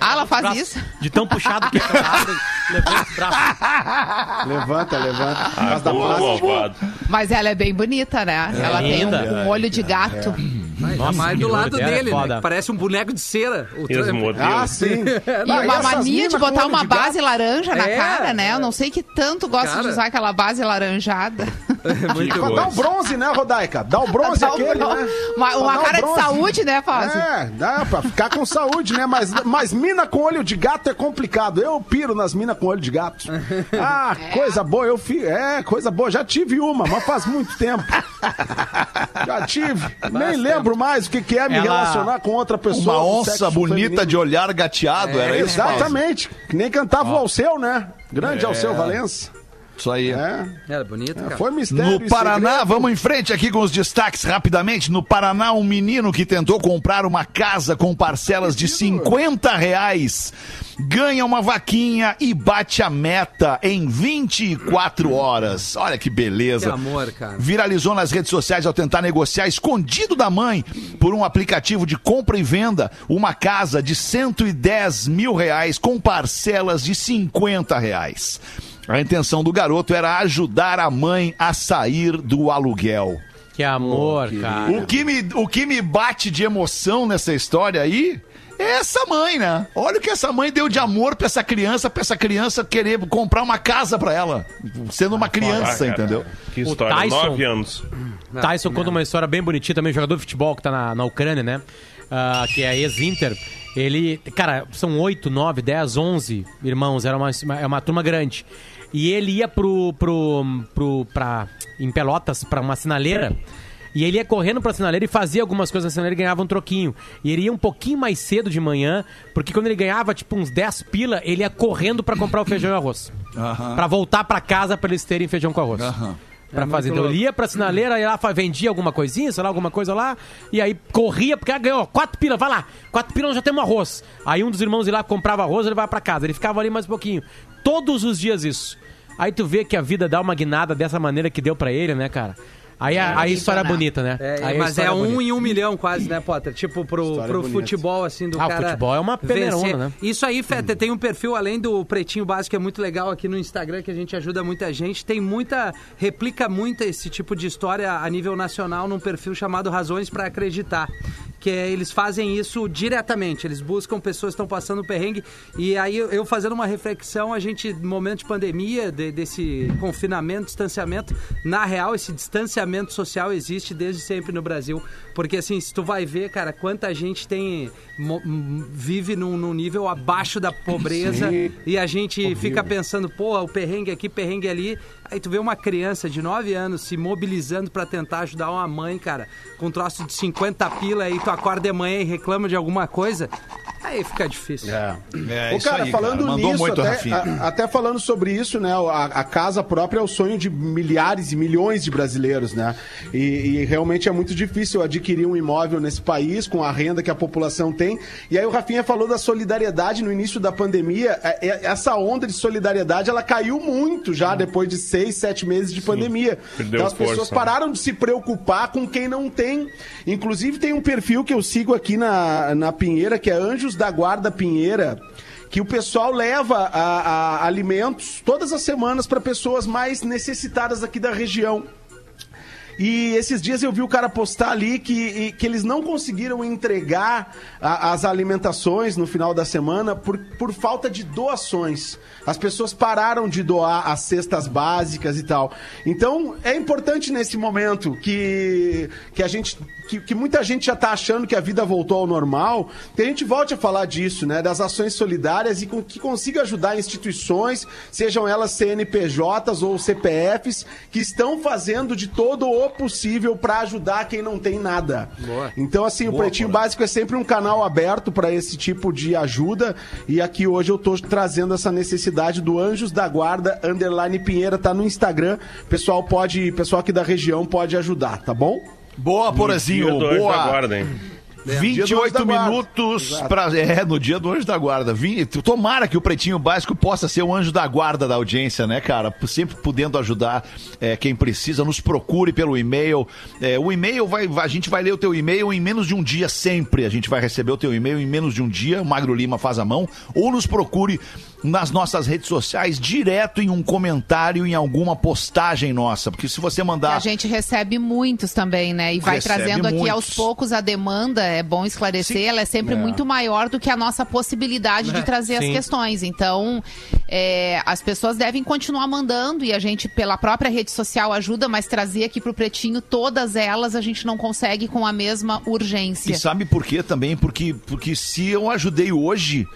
[SPEAKER 7] Ah, ela faz
[SPEAKER 8] Braço.
[SPEAKER 7] isso?
[SPEAKER 8] De tão puxado que é ela abre, levanta os braços.
[SPEAKER 5] Levanta, levanta.
[SPEAKER 6] Ah,
[SPEAKER 5] Mas
[SPEAKER 6] boa,
[SPEAKER 5] plástica.
[SPEAKER 6] malvado.
[SPEAKER 7] Mas ela é bem bonita, né? ela tem um, um olho de gato.
[SPEAKER 4] Vai,
[SPEAKER 8] Nossa,
[SPEAKER 4] mais
[SPEAKER 8] que
[SPEAKER 4] do lado dele, né? Parece um boneco de cera. O
[SPEAKER 6] E.
[SPEAKER 5] Ah, sim.
[SPEAKER 7] E uma mania de botar uma base laranja na
[SPEAKER 4] É,
[SPEAKER 7] cara, né? Eu não sei que tanto gosta
[SPEAKER 4] Cara.
[SPEAKER 7] de usar aquela base laranjada.
[SPEAKER 4] Muito
[SPEAKER 5] Mas dá o bronze, né, Rodaica? Dá o bronze
[SPEAKER 7] Dá um
[SPEAKER 5] aquele,
[SPEAKER 7] bron-
[SPEAKER 5] né?
[SPEAKER 7] Uma, uma
[SPEAKER 5] o
[SPEAKER 7] cara de
[SPEAKER 5] bronze.
[SPEAKER 7] saúde, né, Fábio?
[SPEAKER 5] É, dá pra ficar com saúde, né? Mas, mas mina com olho de gato é complicado. Eu piro nas minas com olho de gato. Ah, coisa boa, eu fi... É, coisa boa. Já tive uma, mas faz muito tempo. Já tive. Nem lembro mais o que, que é me
[SPEAKER 8] Ela-
[SPEAKER 5] relacionar com outra pessoa.
[SPEAKER 3] Uma onça bonita
[SPEAKER 5] feminino.
[SPEAKER 3] de olhar gateado, era isso?
[SPEAKER 5] Exatamente. Que nem cantava o Alceu, né? Grande Alceu Valença.
[SPEAKER 3] Isso aí.
[SPEAKER 5] É,
[SPEAKER 4] Era bonito, cara.
[SPEAKER 5] foi mistério.
[SPEAKER 3] No Paraná,
[SPEAKER 5] segredo.
[SPEAKER 3] vamos em frente aqui com os destaques rapidamente. No Paraná, um menino que tentou comprar uma casa com parcelas de 50 reais ganha uma vaquinha e bate a meta em 24 horas. Olha que beleza.
[SPEAKER 4] Que amor, cara.
[SPEAKER 3] Viralizou nas redes sociais ao tentar negociar escondido da mãe por um aplicativo de compra e venda uma casa de 110 mil reais com parcelas de 50 reais. A intenção do garoto era ajudar a mãe a sair do aluguel.
[SPEAKER 8] Que amor, cara.
[SPEAKER 3] O que, me, o que me bate de emoção nessa história aí é essa mãe, né? Olha o que essa mãe deu de amor pra essa criança, pra essa criança querer comprar uma casa pra ela, sendo uma criança,
[SPEAKER 6] Ah,
[SPEAKER 3] entendeu?
[SPEAKER 6] Que
[SPEAKER 8] O
[SPEAKER 6] história.
[SPEAKER 8] Tyson-
[SPEAKER 6] Nove anos.
[SPEAKER 8] Tyson conta uma história bem bonitinha também, jogador de futebol que tá na, na Ucrânia, né? Ah, que é ex-Inter. Ele, cara, são 8, 9, 10, 11 irmãos, era uma, é uma turma grande. E ele ia pro, pro, pro, pra, em Pelotas pra uma sinaleira. E ele ia correndo pra sinaleira e fazia algumas coisas na sinaleira e ganhava um troquinho. E ele ia um pouquinho mais cedo de manhã, porque quando ele ganhava tipo uns 10 pila, ele ia correndo pra comprar o feijão e arroz. Pra voltar pra casa pra eles terem feijão com arroz. Pra
[SPEAKER 4] É
[SPEAKER 8] fazer. Então
[SPEAKER 4] louco.
[SPEAKER 8] ia pra sinaleira, ia lá, vendia alguma coisinha, sei lá, alguma coisa lá, e aí corria, porque ah, ganhou quatro pilas, vai lá, quatro pilas nós já temos arroz. Aí um dos irmãos ia lá, comprava arroz, ele vai pra casa. Ele ficava ali mais um pouquinho. Todos os dias isso. Aí tu vê que a vida dá uma guinada dessa maneira que deu pra ele, né, cara? Aí a, a história é bonita, né?
[SPEAKER 4] É,
[SPEAKER 8] Aí
[SPEAKER 4] mas
[SPEAKER 8] história
[SPEAKER 4] é um
[SPEAKER 8] bonita.
[SPEAKER 4] em um milhão quase, né, Potter? Tipo, pro,
[SPEAKER 5] História
[SPEAKER 4] pro
[SPEAKER 5] bonita.
[SPEAKER 4] futebol, assim, do
[SPEAKER 8] Ah, o
[SPEAKER 4] cara
[SPEAKER 8] futebol é uma peneirona,
[SPEAKER 4] vencer.
[SPEAKER 8] né?
[SPEAKER 4] Isso aí, Feta, tem um perfil, além do Pretinho Básico, que é muito legal aqui no Instagram, que a gente ajuda muita gente. Tem muita, replica muito esse tipo de história a nível nacional num perfil chamado Razões pra Acreditar. Que é, eles fazem isso diretamente, eles buscam pessoas que estão passando perrengue. E aí, eu- fazendo uma reflexão, a gente, no momento de pandemia, de- desse confinamento, distanciamento, na real, esse distanciamento social existe desde sempre no Brasil. Porque, assim, se tu vai ver, cara, quanta gente tem. vive num, num nível abaixo da pobreza
[SPEAKER 5] Sim.
[SPEAKER 4] e a gente fica pensando, pô, o perrengue aqui, perrengue ali. Aí tu vê uma criança de 9 anos se mobilizando pra tentar ajudar uma mãe, cara, com um troço de 50 pila, aí tu acorda de manhã e reclama de alguma coisa. Aí fica difícil.
[SPEAKER 5] É.
[SPEAKER 3] É,
[SPEAKER 5] Ô,
[SPEAKER 3] isso
[SPEAKER 5] cara,
[SPEAKER 3] aí,
[SPEAKER 5] falando
[SPEAKER 3] cara.
[SPEAKER 5] Nisso,
[SPEAKER 3] muito,
[SPEAKER 5] até,
[SPEAKER 3] Rafinha.
[SPEAKER 5] a- até falando sobre isso, né? A, a casa própria é o sonho de milhares e milhões de brasileiros, né? E, e realmente é muito difícil adquirir um imóvel nesse país com a renda que a população tem. E aí o Rafinha falou da solidariedade no início da pandemia. É- é- Essa onda de solidariedade, ela caiu muito já depois de seis, sete meses de pandemia.
[SPEAKER 6] Perdeu
[SPEAKER 5] Então as pessoas
[SPEAKER 6] força, né?
[SPEAKER 5] pararam de se preocupar com quem não tem. Inclusive tem um perfil que eu sigo aqui na, na Pinheira, que é Anjos da Guarda Pinheira, que o pessoal leva a- a alimentos todas as semanas para pessoas mais necessitadas aqui da região. E esses dias eu vi o cara postar ali que, que eles não conseguiram entregar a- as alimentações no final da semana por, por falta de doações. As pessoas pararam de doar as cestas básicas e tal. Então é importante nesse momento que, que a gente. Que, que muita gente já tá achando que a vida voltou ao normal, que a gente volte a falar disso, né? Das ações solidárias e com, que consiga ajudar instituições, sejam elas CNPJs ou CPFs, que estão fazendo de todo o possível para ajudar quem não tem nada.
[SPEAKER 4] Boa.
[SPEAKER 5] Então, assim, o Pretinho Básico é sempre um canal aberto para esse tipo de ajuda. E aqui hoje eu tô trazendo essa necessidade do Anjos da Guarda, underline Pinheira, tá no Instagram. Pessoal pode, pessoal aqui da região pode ajudar, tá bom?
[SPEAKER 3] Boa, Porazinho.
[SPEAKER 6] Anjo da
[SPEAKER 3] Boa.
[SPEAKER 6] guarda, hein?
[SPEAKER 5] Anjo
[SPEAKER 3] 28
[SPEAKER 5] da Guarda.
[SPEAKER 3] minutos pra, é, no dia do Anjo da Guarda. Vim- Tomara que o Pretinho Básico possa ser o anjo da guarda da audiência, né, cara? Sempre podendo ajudar é, quem precisa. Nos procure pelo e-mail. É, o e-mail, vai, vai- a gente vai ler o teu e-mail em menos de um dia sempre. A gente vai receber o teu e-mail em menos de um dia. O Magro Lima faz a mão. Ou nos procure nas nossas redes sociais, direto em um comentário, em alguma postagem nossa. Porque se você mandar...
[SPEAKER 7] A gente recebe muitos também, né? E vai
[SPEAKER 3] Recebe
[SPEAKER 7] trazendo aqui
[SPEAKER 3] muitos.
[SPEAKER 7] aos poucos a demanda, é bom esclarecer,
[SPEAKER 3] Sim.
[SPEAKER 7] ela é sempre muito maior do que a nossa possibilidade de trazer as
[SPEAKER 8] Sim.
[SPEAKER 7] questões. Então, é, as pessoas devem continuar mandando e a gente, pela própria rede social, ajuda, mas trazer aqui pro Pretinho todas elas a gente não consegue com a mesma urgência.
[SPEAKER 3] E sabe por quê também? Porque, porque se eu ajudei hoje,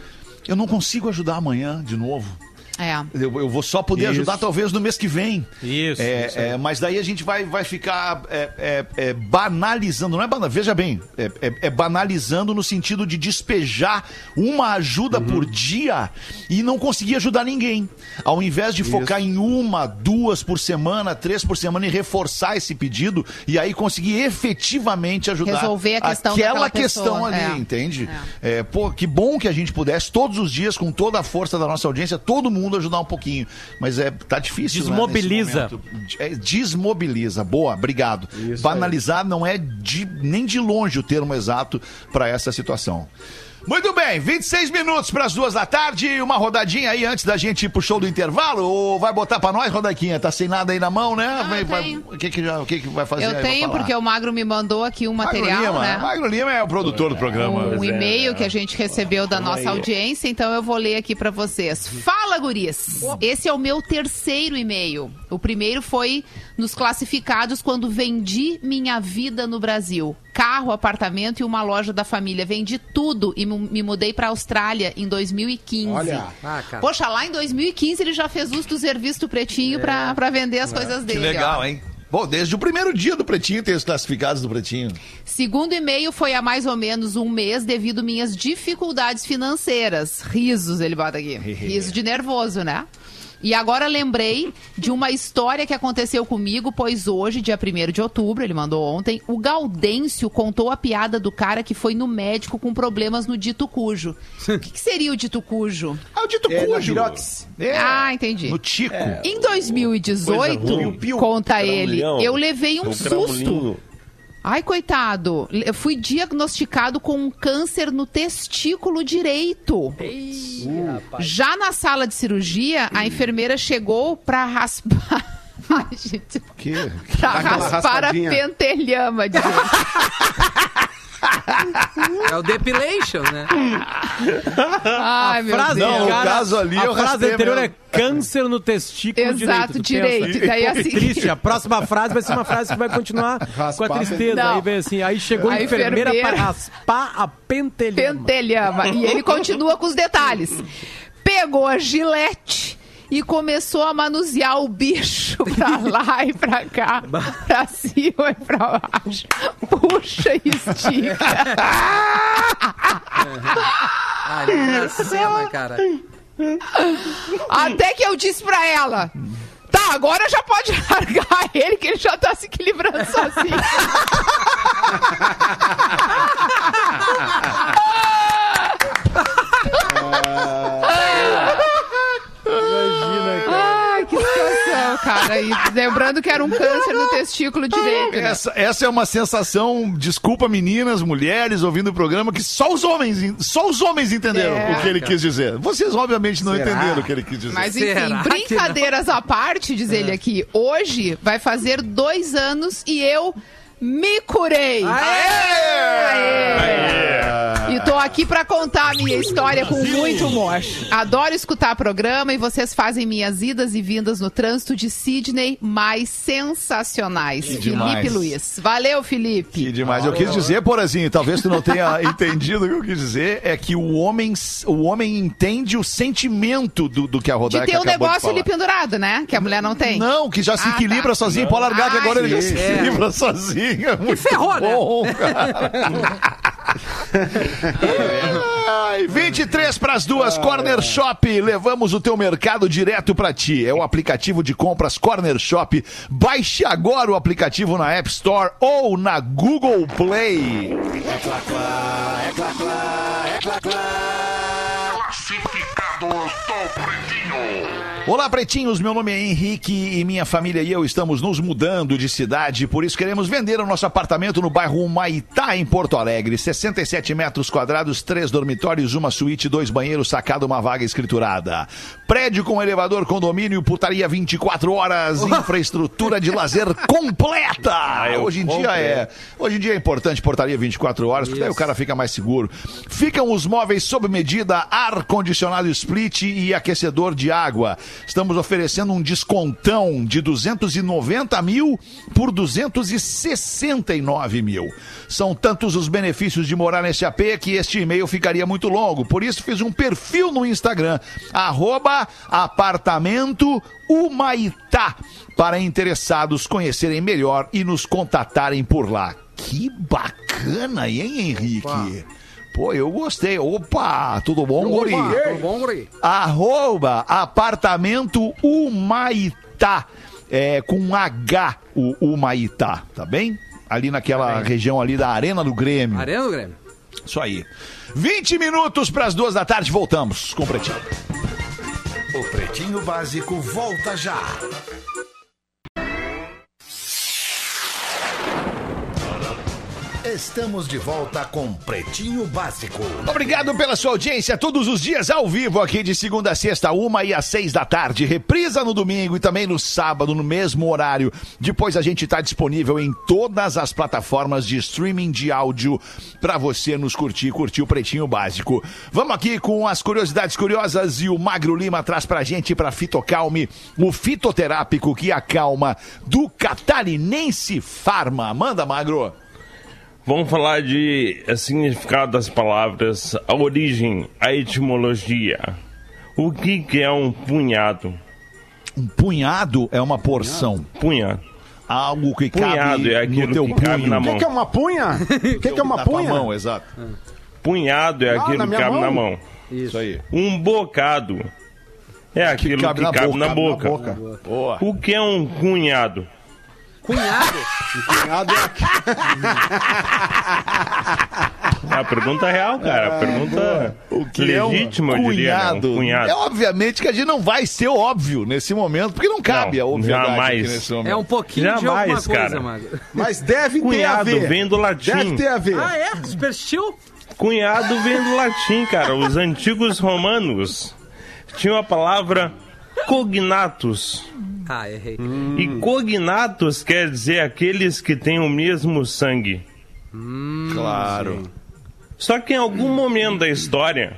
[SPEAKER 3] eu não consigo ajudar amanhã de novo.
[SPEAKER 7] É.
[SPEAKER 3] Eu, eu vou só poder ajudar talvez no mês que vem.
[SPEAKER 8] Isso,
[SPEAKER 3] É,
[SPEAKER 8] isso
[SPEAKER 3] é, mas daí a gente vai, vai ficar é, é, é, banalizando, não é banal, veja bem, é, é- é banalizando no sentido de despejar uma ajuda
[SPEAKER 5] Uhum.
[SPEAKER 3] por dia e não conseguir ajudar ninguém. Ao invés de focar em uma, duas por semana, três por semana e reforçar esse pedido e aí conseguir efetivamente ajudar
[SPEAKER 7] Resolver a questão
[SPEAKER 3] aquela questão
[SPEAKER 7] pessoa,
[SPEAKER 3] ali,
[SPEAKER 7] é.
[SPEAKER 3] entende? É, pô, que bom que a gente pudesse todos os dias, com toda a força da nossa audiência, todo mundo ajudar um pouquinho. Mas é, tá difícil. né,
[SPEAKER 8] Desmobiliza.
[SPEAKER 3] momento. É, desmobiliza. Boa, obrigado. Banalizar não é de- nem de longe o termo exato para essa situação. Muito bem, 26 minutos para as duas da tarde. Uma rodadinha aí antes da gente ir pro show do intervalo. Ou vai botar para nós, Rodaquinha? Tá sem nada aí na mão, né?
[SPEAKER 7] Ah,
[SPEAKER 3] vai, vai- o que que, já- o que que vai fazer? aí?
[SPEAKER 7] Eu
[SPEAKER 3] Vou
[SPEAKER 7] tenho, porque o Magro me mandou aqui um
[SPEAKER 3] Magro
[SPEAKER 7] material,
[SPEAKER 3] Lima,
[SPEAKER 7] né?
[SPEAKER 3] Magro Lima é o produtor do programa.
[SPEAKER 7] um e-mail que a gente recebeu da nossa audiência, então eu vou ler aqui pra vocês. Fala, guris! Esse é o meu terceiro e-mail. O primeiro foi nos classificados quando vendi minha vida no Brasil. Carro, apartamento e uma loja da família. Vendi tudo e me mudei pra Austrália em 2015.
[SPEAKER 5] Olha.
[SPEAKER 4] Ah, cara.
[SPEAKER 7] Poxa, lá em 2015 ele já fez uso do serviço do Pretinho pra, pra vender as coisas
[SPEAKER 3] Que
[SPEAKER 7] dele.
[SPEAKER 3] legal,
[SPEAKER 7] ó.
[SPEAKER 3] hein? Bom, desde o primeiro dia do Pretinho tem os classificados do Pretinho.
[SPEAKER 7] Segundo e-mail foi há mais ou menos um mês devido minhas dificuldades financeiras. Risos, ele bota aqui. Riso de nervoso, né? E agora lembrei de uma história que aconteceu comigo, pois hoje, dia 1 de outubro, ele mandou ontem, o Gaudêncio contou a piada do cara que foi no médico com problemas no dito cujo. O que, que seria o dito cujo?
[SPEAKER 3] Ah, o dito
[SPEAKER 5] É,
[SPEAKER 3] cujo. É,
[SPEAKER 7] Ah, entendi.
[SPEAKER 3] No Tico.
[SPEAKER 7] Em 2018,
[SPEAKER 6] Coisa ruim.
[SPEAKER 7] conta ele, eu levei um
[SPEAKER 6] Um
[SPEAKER 7] susto. Ai, coitado. Eu fui diagnosticado com um câncer no testículo direito. Já na sala de cirurgia, a enfermeira chegou pra raspar. Ai, gente.
[SPEAKER 3] Que?
[SPEAKER 7] Pra
[SPEAKER 5] Dá aquela
[SPEAKER 7] raspar a pentelhama, ele.
[SPEAKER 4] É o depilation, né?
[SPEAKER 7] Ai, meu
[SPEAKER 8] frase,
[SPEAKER 7] Deus.
[SPEAKER 3] Não,
[SPEAKER 8] cara,
[SPEAKER 3] caso ali,
[SPEAKER 8] a
[SPEAKER 3] eu
[SPEAKER 8] frase anterior
[SPEAKER 3] mesmo.
[SPEAKER 8] é câncer no testículo
[SPEAKER 7] Exato,
[SPEAKER 8] direito.
[SPEAKER 7] direito. Daí,
[SPEAKER 8] Pô,
[SPEAKER 7] assim-
[SPEAKER 8] triste. A próxima frase vai ser uma frase que vai continuar com a
[SPEAKER 5] Raspar a
[SPEAKER 8] tristeza.
[SPEAKER 7] Não.
[SPEAKER 8] Aí vem assim, aí chegou a,
[SPEAKER 7] A
[SPEAKER 8] enfermeira,
[SPEAKER 7] enfermeira-
[SPEAKER 8] para raspar a pentelhama.
[SPEAKER 7] pentelhama. E ele continua com os detalhes. Pegou a gilete e começou a manusear o bicho pra lá e pra cá, pra cima e pra baixo. Puxa e estica.
[SPEAKER 4] Ah, ele na cena, cara.
[SPEAKER 7] Até que eu disse pra ela. Tá, agora já pode largar ele, que ele já tá se equilibrando sozinho. lembrando que era um câncer no testículo direito. né?
[SPEAKER 3] Essa, essa é uma sensação, desculpa meninas, mulheres ouvindo o programa, que só os homens, en- só os homens entenderam
[SPEAKER 7] É.
[SPEAKER 3] o que ele quis dizer. Vocês obviamente não
[SPEAKER 5] Será?
[SPEAKER 3] entenderam o que ele quis dizer.
[SPEAKER 7] Mas enfim,
[SPEAKER 4] Será
[SPEAKER 7] brincadeiras à parte, diz ele aqui. Hoje vai fazer dois anos e eu me curei. Aê! E tô aqui pra contar a minha história com muito humor. Adoro escutar programa e vocês fazem minhas idas e vindas no trânsito de Sydney mais sensacionais. Felipe
[SPEAKER 3] demais.
[SPEAKER 7] Luiz. Valeu,
[SPEAKER 3] Que
[SPEAKER 7] Felipe.
[SPEAKER 3] demais. Eu quis dizer, Porazinho, talvez tu não tenha entendido o que eu quis dizer, é que o homem, o homem entende o sentimento do, do que a
[SPEAKER 7] De
[SPEAKER 3] Rodaica
[SPEAKER 7] ter um
[SPEAKER 3] de
[SPEAKER 7] negócio ali pendurado, né? Que a mulher não tem.
[SPEAKER 3] Não, que já se
[SPEAKER 7] Ah,
[SPEAKER 3] equilibra
[SPEAKER 7] tá.
[SPEAKER 3] sozinho. Pode largar que
[SPEAKER 7] Ah,
[SPEAKER 3] agora ele já se
[SPEAKER 4] sim. É.
[SPEAKER 3] equilibra sozinho. É muito
[SPEAKER 4] ferrou, né?
[SPEAKER 3] bom, cara. Ai, 23 para as duas, Corner Shop. Levamos o teu mercado direto para ti. É o aplicativo de compras Corner Shop. Baixe agora o aplicativo na App Store ou na Google Play. Olá, pretinhos. Meu nome é Henrique e minha família e eu estamos nos mudando de cidade, por isso queremos vender o nosso apartamento no bairro Humaitá, em Porto Alegre. 67 metros quadrados, três dormitórios, uma suíte, dois banheiros, sacada, uma vaga escriturada. Prédio com elevador, condomínio, putaria 24 horas, infraestrutura de lazer completa.
[SPEAKER 6] eu
[SPEAKER 3] Hoje em dia é, hoje em dia é importante portaria 24 horas, porque aí o cara fica mais seguro. Ficam os móveis sob medida, ar condicionado split e aquecedor de água. Estamos oferecendo um descontão de 290 mil por 269 mil. São tantos os benefícios de morar nesse AP que este e-mail ficaria muito longo. Por isso fiz um perfil no Instagram, arroba apartamento Humaitá, para interessados conhecerem melhor e nos contatarem por lá. Que bacana, hein, Henrique? Pô, eu gostei. Opa, tudo bom, guri?
[SPEAKER 4] Tudo bom, guri?
[SPEAKER 3] Arroba apartamento Humaitá. É, com um H, o Humaitá, tá bem? Ali naquela região ali da Arena do Grêmio.
[SPEAKER 4] Arena do Grêmio.
[SPEAKER 3] Isso aí. 20 minutos para as duas da tarde, voltamos com o Pretinho.
[SPEAKER 1] O Pretinho Básico volta já. Estamos de volta com Pretinho Básico.
[SPEAKER 3] Obrigado pela sua audiência todos os dias ao vivo aqui de segunda a sexta, uma e às seis da tarde. Reprisa no domingo e também no sábado, no mesmo horário. Depois a gente está disponível em todas as plataformas de streaming de áudio para você nos curtir, curtir o Pretinho Básico. Vamos aqui com as curiosidades curiosas e o Magro Lima traz pra gente para Fitocalme, o fitoterápico que acalma do catarinense Farma. Manda, Magro.
[SPEAKER 6] Vamos falar de eh, significado das palavras, a origem, a etimologia. O que, que é um punhado?
[SPEAKER 3] Um punhado é uma porção.
[SPEAKER 6] Punhado.
[SPEAKER 3] Algo que
[SPEAKER 6] Punhado
[SPEAKER 3] cabe
[SPEAKER 6] é aquilo
[SPEAKER 3] no teu
[SPEAKER 6] que cabe
[SPEAKER 3] punho.
[SPEAKER 6] na
[SPEAKER 5] O que,
[SPEAKER 6] mão.
[SPEAKER 5] que é uma punha? O que, que é uma
[SPEAKER 3] Na
[SPEAKER 5] punha?
[SPEAKER 3] mão, exato.
[SPEAKER 6] Punhado é
[SPEAKER 5] Ah,
[SPEAKER 6] aquilo
[SPEAKER 5] na
[SPEAKER 6] que cabe
[SPEAKER 5] mão?
[SPEAKER 6] na mão.
[SPEAKER 3] Isso aí.
[SPEAKER 6] Um bocado é aquilo que cabe, na, boca.
[SPEAKER 3] Boa.
[SPEAKER 6] O que é um cunhado?
[SPEAKER 4] Cunhado.
[SPEAKER 5] Punhado é aqui.
[SPEAKER 6] É a pergunta real, cara. A pergunta
[SPEAKER 3] O que é um
[SPEAKER 6] legítima, eu diria. né?
[SPEAKER 3] cunhado?
[SPEAKER 6] Um cunhado.
[SPEAKER 3] É obviamente que a gente não vai ser óbvio nesse momento, porque não cabe
[SPEAKER 6] Não,
[SPEAKER 3] a obviedade
[SPEAKER 6] jamais.
[SPEAKER 3] aqui nesse momento.
[SPEAKER 4] É um pouquinho de
[SPEAKER 6] Jamais,
[SPEAKER 4] alguma coisa,
[SPEAKER 6] cara.
[SPEAKER 5] Mas deve ter a
[SPEAKER 6] Cunhado
[SPEAKER 5] ver.
[SPEAKER 6] vem do latim.
[SPEAKER 5] Deve ter a ver.
[SPEAKER 4] Ah, é? Superstil?
[SPEAKER 6] Cunhado vem do latim, cara. Os antigos romanos tinham a palavra cognatus.
[SPEAKER 4] Ah, errei.
[SPEAKER 6] E cognatus quer dizer aqueles que têm o mesmo sangue.
[SPEAKER 3] Claro.
[SPEAKER 6] Só que em algum momento da história,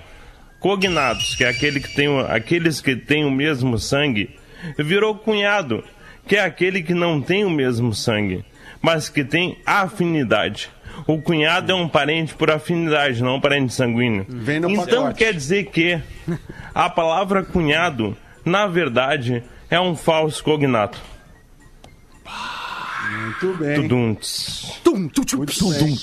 [SPEAKER 6] cognatus, que é aquele que tem, o- aqueles que têm o mesmo sangue, virou cunhado, que é aquele que não tem o mesmo sangue, mas que tem afinidade. O cunhado é um parente por afinidade, não um parente sanguíneo.
[SPEAKER 5] Vem no
[SPEAKER 6] então
[SPEAKER 5] pacote.
[SPEAKER 6] quer dizer que a palavra cunhado, na verdade, é um falso cognato.
[SPEAKER 5] Muito bem.
[SPEAKER 6] Tudunts.
[SPEAKER 5] Muito bem.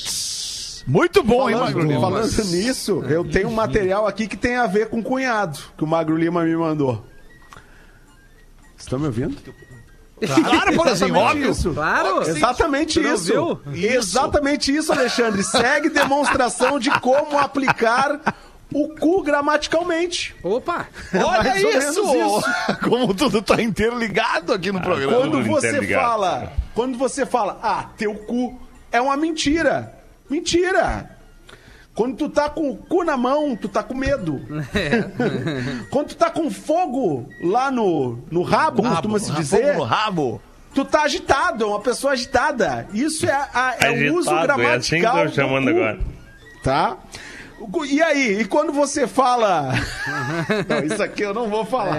[SPEAKER 3] Muito bom, hein,
[SPEAKER 5] Falando,
[SPEAKER 3] Magro Lima?
[SPEAKER 5] falando nisso, eu tenho um material aqui que tem a ver com cunhado, que o Magro Lima me mandou. Estão me ouvindo?
[SPEAKER 3] Claro, por exemplo, óbvio.
[SPEAKER 5] isso.
[SPEAKER 4] Claro.
[SPEAKER 5] Exatamente isso.
[SPEAKER 4] viu?
[SPEAKER 5] Exatamente isso, Alexandre. Segue demonstração de como aplicar o cu gramaticalmente.
[SPEAKER 4] Opa.
[SPEAKER 3] Olha
[SPEAKER 5] mais ou
[SPEAKER 3] isso!
[SPEAKER 5] menos
[SPEAKER 3] Como tudo tá interligado aqui no programa.
[SPEAKER 5] Quando você fala, quando você fala, ah, teu cu é uma mentira. Mentira. Quando tu tá com o cu na mão, tu tá com medo. Quando tu tá com fogo lá no, no rabo, costuma se
[SPEAKER 3] Rabo
[SPEAKER 5] dizer,
[SPEAKER 3] no rabo.
[SPEAKER 5] tu tá agitado, é uma pessoa agitada. Isso é, a- é o uso
[SPEAKER 6] Agitado, é assim que
[SPEAKER 5] gramatical.
[SPEAKER 6] eu tô chamando agora.
[SPEAKER 5] Tá? E aí, e quando você fala. Não, isso aqui eu não vou falar.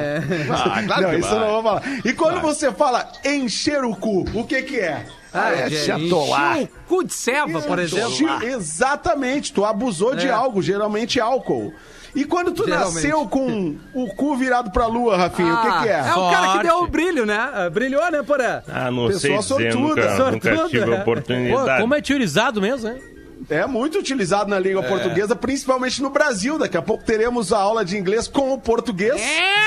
[SPEAKER 3] Ah, claro
[SPEAKER 5] não,
[SPEAKER 3] que
[SPEAKER 5] isso
[SPEAKER 3] vai.
[SPEAKER 5] eu não vou falar. E quando você fala encher o cu, o que que é?
[SPEAKER 4] Ah,
[SPEAKER 3] é
[SPEAKER 4] de-
[SPEAKER 3] se atolar.
[SPEAKER 4] encher o cu de ceva, por exemplo.
[SPEAKER 5] Exatamente, tu abusou de
[SPEAKER 4] É.
[SPEAKER 5] algo, geralmente álcool. E quando tu
[SPEAKER 4] Geralmente.
[SPEAKER 5] nasceu com o cu virado pra lua, Rafinha, o que que é?
[SPEAKER 4] É o cara que deu o brilho, né? Ah, Brilhou, né, Porã?
[SPEAKER 6] Ah, não
[SPEAKER 5] Pessoa
[SPEAKER 6] sei dizer,
[SPEAKER 5] sortuda,
[SPEAKER 6] nunca, nunca
[SPEAKER 4] sortuda,
[SPEAKER 6] tive
[SPEAKER 4] é.
[SPEAKER 8] Pô,
[SPEAKER 6] oportunidade.
[SPEAKER 8] como é tiorizado mesmo, né?
[SPEAKER 5] É muito utilizado na língua portuguesa, principalmente no Brasil. Daqui a pouco teremos a aula de inglês com o português.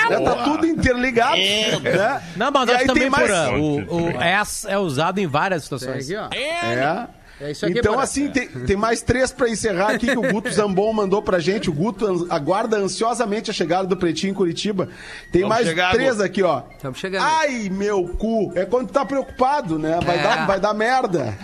[SPEAKER 5] né? Tá tudo interligado. né?
[SPEAKER 8] Não, mas
[SPEAKER 5] E
[SPEAKER 8] acho
[SPEAKER 5] aí
[SPEAKER 8] também,
[SPEAKER 5] tem mais...
[SPEAKER 8] Porã, o, o S é usado em várias situações.
[SPEAKER 4] Aqui, ó.
[SPEAKER 5] É.
[SPEAKER 4] É isso aqui,
[SPEAKER 5] Então, assim, tem, tem mais três pra encerrar aqui que o Guto Zambon mandou pra gente. O Guto aguarda ansiosamente a chegada do Pretinho em Curitiba. Tem
[SPEAKER 3] Vamos
[SPEAKER 5] mais
[SPEAKER 3] chegar,
[SPEAKER 5] três
[SPEAKER 3] Guto.
[SPEAKER 5] aqui, ó.
[SPEAKER 4] Estamos chegando.
[SPEAKER 5] Ai, meu cu. É quando tu tá preocupado, né? Vai,
[SPEAKER 4] É.
[SPEAKER 5] dar, vai dar merda.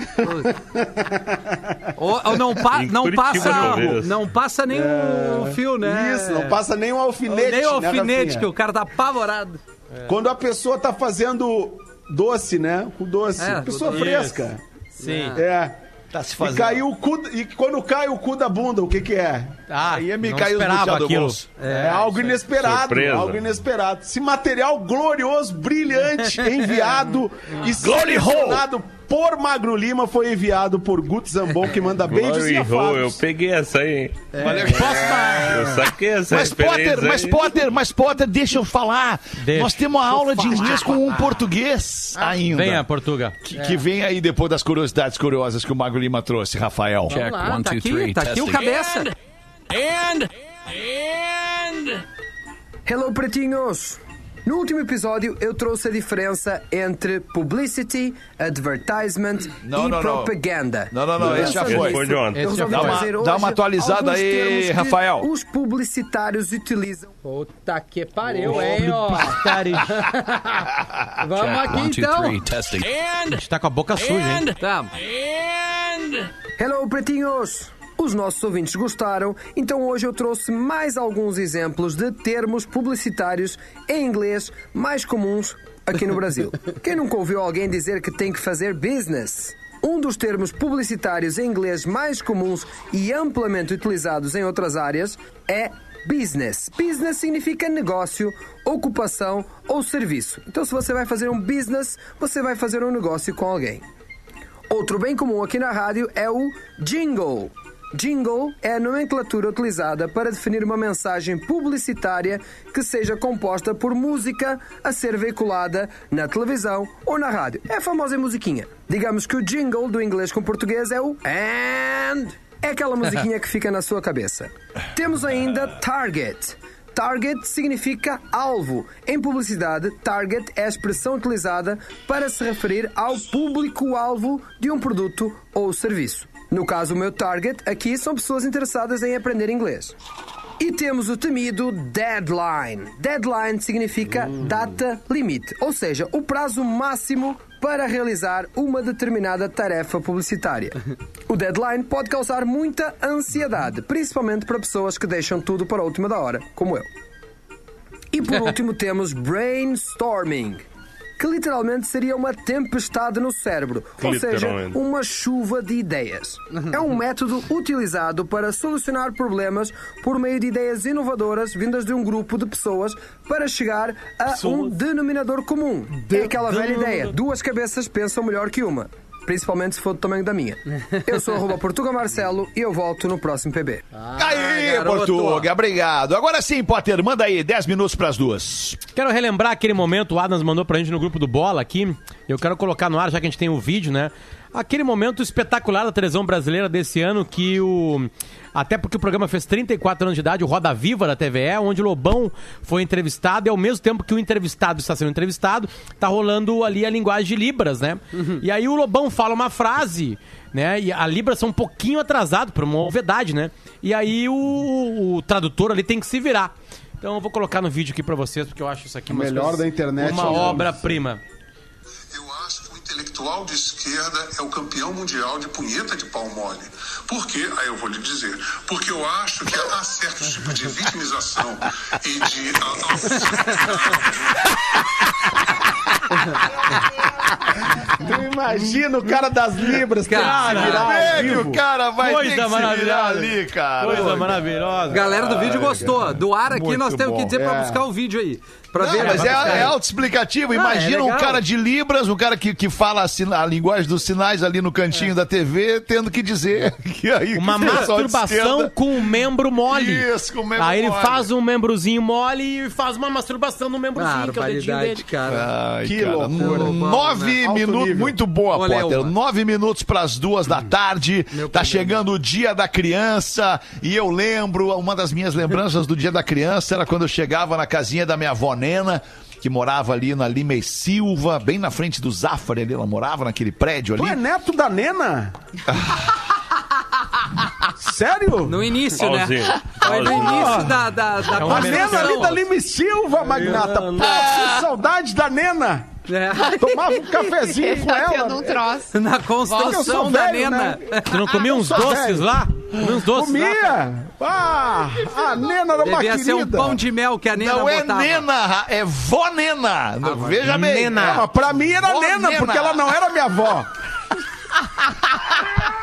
[SPEAKER 4] Ou, ou não, pa- não passa, não passa nem o fio, né?
[SPEAKER 5] Isso, não passa nem um alfinete.
[SPEAKER 4] nem o
[SPEAKER 5] né,
[SPEAKER 4] alfinete,
[SPEAKER 5] Rafinha?
[SPEAKER 4] que o cara tá apavorado.
[SPEAKER 5] Quando a pessoa tá fazendo doce, né? Com doce.
[SPEAKER 4] É,
[SPEAKER 5] pessoa
[SPEAKER 4] com
[SPEAKER 5] fresca.
[SPEAKER 8] Sim.
[SPEAKER 5] É.
[SPEAKER 3] Tá se
[SPEAKER 5] E,
[SPEAKER 3] fazendo.
[SPEAKER 5] caiu o cu, e quando cai o cu da bunda, o que que é?
[SPEAKER 8] Ah,
[SPEAKER 3] Aí me
[SPEAKER 8] não
[SPEAKER 3] caiu
[SPEAKER 8] esperava
[SPEAKER 3] do
[SPEAKER 8] aquilo.
[SPEAKER 3] bolso.
[SPEAKER 5] É, algo inesperado,
[SPEAKER 6] Surpresa.
[SPEAKER 5] algo inesperado. Esse material glorioso, brilhante, enviado e
[SPEAKER 3] Glory
[SPEAKER 5] selecionado por Magro Lima foi enviado por Guto Zambon, que manda beijos e
[SPEAKER 6] hole, eu peguei essa aí.
[SPEAKER 3] Olha,
[SPEAKER 6] Eu saquei essa
[SPEAKER 3] Mas Potter, mas
[SPEAKER 6] aí.
[SPEAKER 3] Potter, mas Potter, deixa eu falar.
[SPEAKER 8] Deixa.
[SPEAKER 3] Nós temos uma aula de inglês com um português ainda.
[SPEAKER 8] Venha, Portuga.
[SPEAKER 3] Que, que vem aí depois das curiosidades curiosas que o Mago Lima trouxe, Rafael.
[SPEAKER 4] Vamos lá, tá aqui, tá aqui o cabeça.
[SPEAKER 9] Hello, pretinhos! No último episódio, eu trouxe a diferença entre publicity, advertisement
[SPEAKER 3] Não,
[SPEAKER 9] e
[SPEAKER 3] não, não.
[SPEAKER 9] propaganda.
[SPEAKER 3] Não, não, não,
[SPEAKER 9] E
[SPEAKER 3] esse já foi.
[SPEAKER 9] nisso,
[SPEAKER 6] Foi de ontem.
[SPEAKER 9] eu.
[SPEAKER 3] Dá uma- dá uma atualizada aí, Rafael.
[SPEAKER 9] Os publicitários utilizam.
[SPEAKER 4] Puta que pariu, hein, ó. Vamos aqui então.
[SPEAKER 8] A gente tá com a boca suja, hein?
[SPEAKER 4] Tá.
[SPEAKER 9] Hello, pretinhos! Os nossos ouvintes gostaram, então hoje eu trouxe mais alguns exemplos de termos publicitários em inglês mais comuns aqui no Brasil. Quem nunca ouviu alguém dizer que tem que fazer business? Um dos termos publicitários em inglês mais comuns e amplamente utilizados em outras áreas é business. Business significa negócio, ocupação ou serviço. Então, se você vai fazer um business, você vai fazer um negócio com alguém. Outro bem comum aqui na rádio é o jingle. Jingle é a nomenclatura utilizada para definir uma mensagem publicitária que seja composta por música a ser veiculada na televisão ou na rádio. É a famosa musiquinha. Digamos que o jingle do inglês com português é o and. É aquela musiquinha que fica na sua cabeça. Temos ainda target. Target significa alvo. Em publicidade, target é a expressão utilizada para se referir ao público-alvo de um produto ou serviço. No caso, o meu target aqui são pessoas interessadas em aprender inglês. E temos o temido deadline. Deadline significa data limite, ou seja, o prazo máximo para realizar uma determinada tarefa publicitária. O deadline pode causar muita ansiedade, principalmente para pessoas que deixam tudo para a última da hora, como eu. E por último temos brainstorming, que literalmente seria uma tempestade no cérebro, ou seja, uma chuva de ideias. É um método utilizado para solucionar problemas por meio de ideias inovadoras vindas de um grupo de pessoas para chegar a um denominador comum. É aquela velha ideia: duas cabeças pensam melhor que uma. Principalmente se for do tamanho da minha. Eu sou arroba Portuga Marcelo e eu volto no próximo PB.
[SPEAKER 3] Aí,
[SPEAKER 4] garoto.
[SPEAKER 3] Portuga, obrigado. Agora sim, Potter, manda aí, 10 minutos pras duas.
[SPEAKER 8] Quero relembrar aquele momento, o Adams mandou pra gente no grupo do Bola aqui. Eu quero colocar no ar, já que a gente tem o vídeo, né? Aquele momento espetacular da televisão brasileira desse ano que o. Até porque o programa fez 34 anos de idade, o Roda Viva da TVE, onde o Lobão foi entrevistado e ao mesmo tempo que o entrevistado está sendo entrevistado, tá rolando ali a linguagem de Libras, né? E aí o Lobão fala uma frase, né? E a Libras é um pouquinho atrasado, por uma novidade, né? E aí o, o tradutor ali tem que se virar. Então eu vou colocar no vídeo aqui pra vocês, porque eu acho isso aqui umas
[SPEAKER 5] Melhor
[SPEAKER 8] coisas-
[SPEAKER 5] da internet,
[SPEAKER 8] Uma
[SPEAKER 5] né?
[SPEAKER 8] obra-prima.
[SPEAKER 10] Intelectual de esquerda é o campeão mundial de punheta de pau mole. Por quê? Aí eu vou lhe dizer. Porque eu acho que há certos tipos de vitimização e de.
[SPEAKER 5] Tu imagina o cara das libras que
[SPEAKER 4] Cara,
[SPEAKER 3] é que
[SPEAKER 5] vivo.
[SPEAKER 3] o cara vai
[SPEAKER 8] Coisa
[SPEAKER 3] ter que se virar
[SPEAKER 8] maravilhosa.
[SPEAKER 3] ali, cara?
[SPEAKER 8] Coisa maravilhosa.
[SPEAKER 4] Galera do vídeo gostou. Do ar aqui
[SPEAKER 3] Muito
[SPEAKER 4] nós temos que
[SPEAKER 3] bom.
[SPEAKER 4] dizer pra
[SPEAKER 5] É.
[SPEAKER 4] buscar o vídeo aí. Pra
[SPEAKER 3] Não,
[SPEAKER 4] ver.
[SPEAKER 3] mas
[SPEAKER 4] pra
[SPEAKER 3] é, é autoexplicativo.
[SPEAKER 4] Ah,
[SPEAKER 3] Imagina
[SPEAKER 4] é
[SPEAKER 3] um cara de Libras, um cara que, que fala a, sina- a linguagem dos sinais ali no cantinho
[SPEAKER 4] É.
[SPEAKER 3] da TV, tendo que dizer que aí
[SPEAKER 8] Uma
[SPEAKER 3] que
[SPEAKER 8] masturbação com um membro mole.
[SPEAKER 3] Isso, com o membro
[SPEAKER 8] Aí ele
[SPEAKER 3] mole.
[SPEAKER 8] faz um membrozinho mole e faz uma masturbação no membrozinho, que é o dedinho dele.
[SPEAKER 4] cara.
[SPEAKER 3] Ai,
[SPEAKER 5] Que
[SPEAKER 3] cara,
[SPEAKER 5] loucura.
[SPEAKER 3] Nove
[SPEAKER 5] Alto
[SPEAKER 3] minutos, muito boa,
[SPEAKER 4] Olha
[SPEAKER 3] Potter.
[SPEAKER 4] uma.
[SPEAKER 3] Nove minutos para as duas da tarde. Tá chegando o dia da criança e eu lembro, uma das minhas lembranças do dia da criança era quando eu chegava na casinha da minha avó Nena, que morava ali na Lima e Silva, bem na frente do Zafari ali, ela morava naquele prédio
[SPEAKER 5] Tu é
[SPEAKER 3] ali.
[SPEAKER 5] neto da Nena? Sério?
[SPEAKER 4] No início, né? Foi no início da, da, da
[SPEAKER 8] É uma
[SPEAKER 5] A Nena ali da Lima e Silva, Magnata. Pô, que saudade da Nena.
[SPEAKER 4] É.
[SPEAKER 5] Tomava um cafezinho com
[SPEAKER 7] Tá
[SPEAKER 5] ela.
[SPEAKER 7] um troço.
[SPEAKER 4] Na construção da
[SPEAKER 5] velho,
[SPEAKER 4] Nena.
[SPEAKER 5] né?
[SPEAKER 8] Tu não comia uns doces
[SPEAKER 5] velho.
[SPEAKER 8] lá? Comia uns doces lá?
[SPEAKER 5] Comia. Ah, a Nena era uma
[SPEAKER 4] Devia ser um
[SPEAKER 5] querida.
[SPEAKER 4] pão de mel que a Nena
[SPEAKER 3] Não é
[SPEAKER 4] botava.
[SPEAKER 3] Nena, é vó Nena. Veja bem.
[SPEAKER 8] Nena.
[SPEAKER 5] Ah, mas pra mim era
[SPEAKER 3] Vó
[SPEAKER 5] Nena,
[SPEAKER 3] Nena.
[SPEAKER 5] porque ela não era minha avó.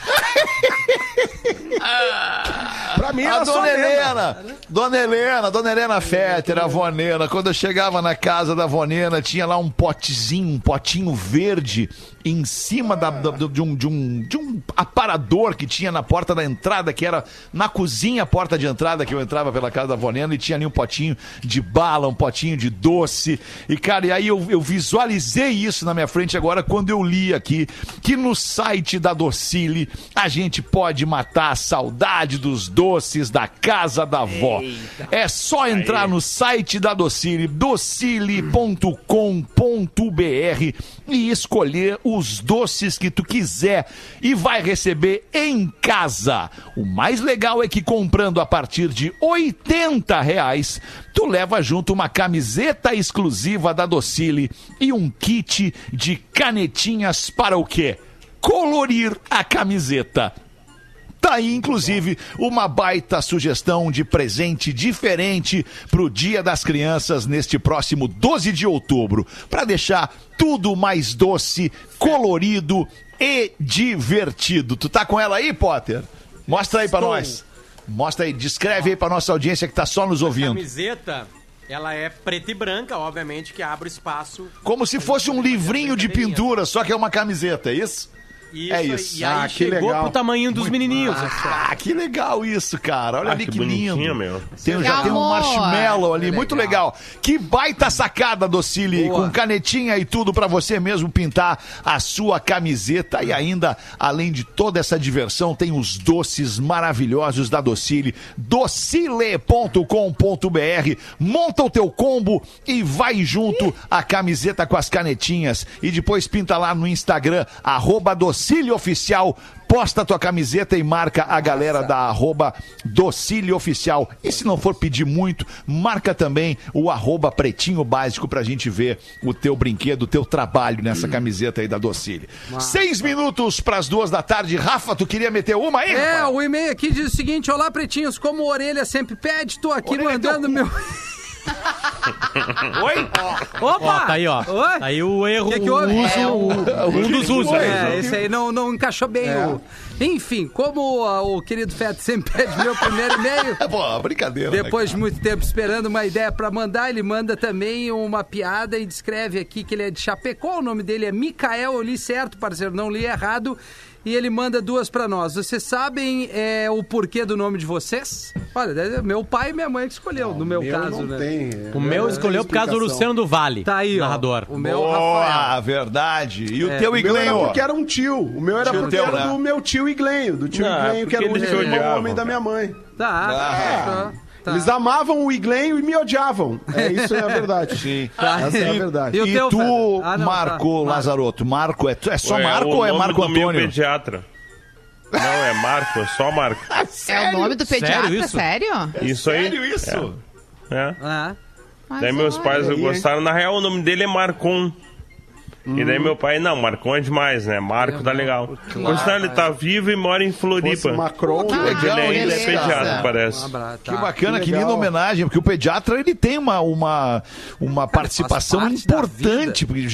[SPEAKER 5] Pra mim
[SPEAKER 3] A dona
[SPEAKER 5] lenda.
[SPEAKER 3] Helena, dona Helena, dona Helena Fetter, a Vonena, quando eu chegava na casa da Vonena, tinha lá um potezinho, um potinho verde em cima da- da- do- de, um, de, um, de um aparador que tinha na porta da entrada, que era na cozinha, a porta de entrada que eu entrava pela casa da Vonena, e tinha ali um potinho de bala, um potinho de doce. E, cara, e aí eu, eu visualizei isso na minha frente agora quando eu li aqui que no site da Docile a gente pode matar a saudade dos doces da casa da avó. É só entrar no site da Docile, docile.com.br e escolher os doces que tu quiser e vai receber em casa. O mais legal é que comprando a partir de 80 reais, tu leva junto uma camiseta exclusiva da Docile e um kit de canetinhas para o quê? Colorir a camiseta. Tá aí, inclusive, uma baita sugestão de presente diferente pro Dia das Crianças neste próximo 12 de outubro, para deixar tudo mais doce, colorido e divertido. Tu tá com ela aí, Potter? Mostra aí pra
[SPEAKER 8] Estou.
[SPEAKER 3] nós. Mostra aí, descreve aí pra nossa audiência que tá só nos ouvindo.
[SPEAKER 8] Camiseta, ela é preta e branca, obviamente, que abre espaço.
[SPEAKER 3] Como se fosse um livrinho de pintura, só que é uma camiseta, é isso?
[SPEAKER 8] Isso,
[SPEAKER 3] É isso.
[SPEAKER 8] E aí
[SPEAKER 5] Ah, que
[SPEAKER 8] chegou
[SPEAKER 5] legal.
[SPEAKER 8] pro tamanho dos menininhos.
[SPEAKER 3] Ah, que legal isso, cara. Olha
[SPEAKER 6] Ah,
[SPEAKER 3] ali
[SPEAKER 6] que
[SPEAKER 3] que, lindo.
[SPEAKER 6] meu.
[SPEAKER 3] Tem,
[SPEAKER 7] Que
[SPEAKER 3] já tem um
[SPEAKER 7] amor.
[SPEAKER 3] marshmallow ali,
[SPEAKER 4] Que
[SPEAKER 3] muito
[SPEAKER 4] legal.
[SPEAKER 3] legal. Que baita sacada, Docile, com canetinha e tudo pra você mesmo pintar a sua camiseta. E ainda, além de toda essa diversão, tem os doces maravilhosos da Docile. docile.com.br. Monta o teu combo e vai junto a camiseta com as canetinhas. E depois pinta lá no Instagram, arroba Docile Oficial. Posta tua camiseta e marca a galera da arroba Docile Oficial. E se não for pedir muito, marca também o arroba Pretinho Básico pra gente ver o teu brinquedo, o teu trabalho nessa camiseta aí da Docile. Seis minutos pras duas da tarde. Rafa, tu queria meter uma aí?
[SPEAKER 4] É,
[SPEAKER 3] rapaz?
[SPEAKER 4] o e-mail aqui diz o seguinte: Olá, pretinhos, como a orelha sempre pede, tô aqui
[SPEAKER 3] Orelha
[SPEAKER 4] mandando
[SPEAKER 3] teu cu.
[SPEAKER 4] meu.
[SPEAKER 3] Oi?
[SPEAKER 8] Ó,
[SPEAKER 4] Opa!
[SPEAKER 8] tá aí, ó.
[SPEAKER 4] Oi?
[SPEAKER 8] Tá aí o erro,
[SPEAKER 4] Que que
[SPEAKER 8] o
[SPEAKER 4] houve?
[SPEAKER 8] uso,
[SPEAKER 4] É,
[SPEAKER 8] o- um dos usos.
[SPEAKER 4] É, esse aí não, não encaixou bem. O... Enfim, como ah, o querido Feto sempre pede meu primeiro e-mail.
[SPEAKER 3] Pô, brincadeira. né,
[SPEAKER 4] Depois de
[SPEAKER 3] cara?
[SPEAKER 4] muito tempo esperando uma ideia pra mandar, ele manda também uma piada e descreve aqui que ele é de Chapecó. O nome dele é Micael. Eu li certo, parceiro, não li errado. E ele manda duas pra nós. Vocês sabem é, o porquê do nome de vocês? Olha, é meu pai e minha mãe que escolheu, no meu,
[SPEAKER 5] Meu
[SPEAKER 4] caso,
[SPEAKER 5] não
[SPEAKER 4] né?
[SPEAKER 5] tem.
[SPEAKER 8] O meu escolheu por causa do Luciano do Vale,
[SPEAKER 4] Tá aí, ó.
[SPEAKER 8] narrador.
[SPEAKER 4] O meu
[SPEAKER 3] Boa,
[SPEAKER 4] Rafael.
[SPEAKER 3] verdade. E o
[SPEAKER 4] É,
[SPEAKER 3] teu
[SPEAKER 5] O meu era
[SPEAKER 3] Iglenho?
[SPEAKER 5] porque era um tio. O meu era
[SPEAKER 3] Tio
[SPEAKER 5] porque
[SPEAKER 3] teu,
[SPEAKER 5] era
[SPEAKER 3] né?
[SPEAKER 5] do meu tio Iglenho. Do tio
[SPEAKER 6] Não,
[SPEAKER 5] Iglenho, que era o único homem da minha mãe.
[SPEAKER 4] Tá, fechou. Tá.
[SPEAKER 5] Eles amavam o Iglenho e me odiavam. É isso é a verdade.
[SPEAKER 3] Sim.
[SPEAKER 5] Essa é a verdade.
[SPEAKER 4] E
[SPEAKER 3] E
[SPEAKER 4] teu,
[SPEAKER 3] tu?
[SPEAKER 4] Ah, não,
[SPEAKER 3] Marco
[SPEAKER 4] tá.
[SPEAKER 3] Lazaroto, Marco, é, é só
[SPEAKER 6] Ué,
[SPEAKER 3] Marco
[SPEAKER 6] o
[SPEAKER 3] ou é
[SPEAKER 6] nome
[SPEAKER 3] Marco
[SPEAKER 6] do meu
[SPEAKER 3] Antônio?
[SPEAKER 6] pediatra. Não, é Marco, é só Marco.
[SPEAKER 7] É o nome do pediatra,
[SPEAKER 8] Sério
[SPEAKER 7] sério?
[SPEAKER 8] isso?
[SPEAKER 6] Isso aí.
[SPEAKER 3] Sério isso?
[SPEAKER 6] É.
[SPEAKER 4] Ah,
[SPEAKER 7] Mas
[SPEAKER 6] Daí meus
[SPEAKER 7] olha.
[SPEAKER 6] pais
[SPEAKER 5] aí, hein?
[SPEAKER 6] gostaram. Na real, o nome dele é Marcon. E daí meu pai, não, Marcon é demais, né? Marco tá legal. Por sinal, ele tá vivo e mora em Floripa.
[SPEAKER 5] Macron.
[SPEAKER 7] Ah,
[SPEAKER 3] legal,
[SPEAKER 6] Ele ainda é pediatra, parece.
[SPEAKER 4] um abraço.
[SPEAKER 3] Que
[SPEAKER 4] Tá.
[SPEAKER 3] bacana, que,
[SPEAKER 5] que
[SPEAKER 3] linda homenagem, porque o pediatra ele tem uma, uma, uma participação
[SPEAKER 4] parte da
[SPEAKER 3] importante, porque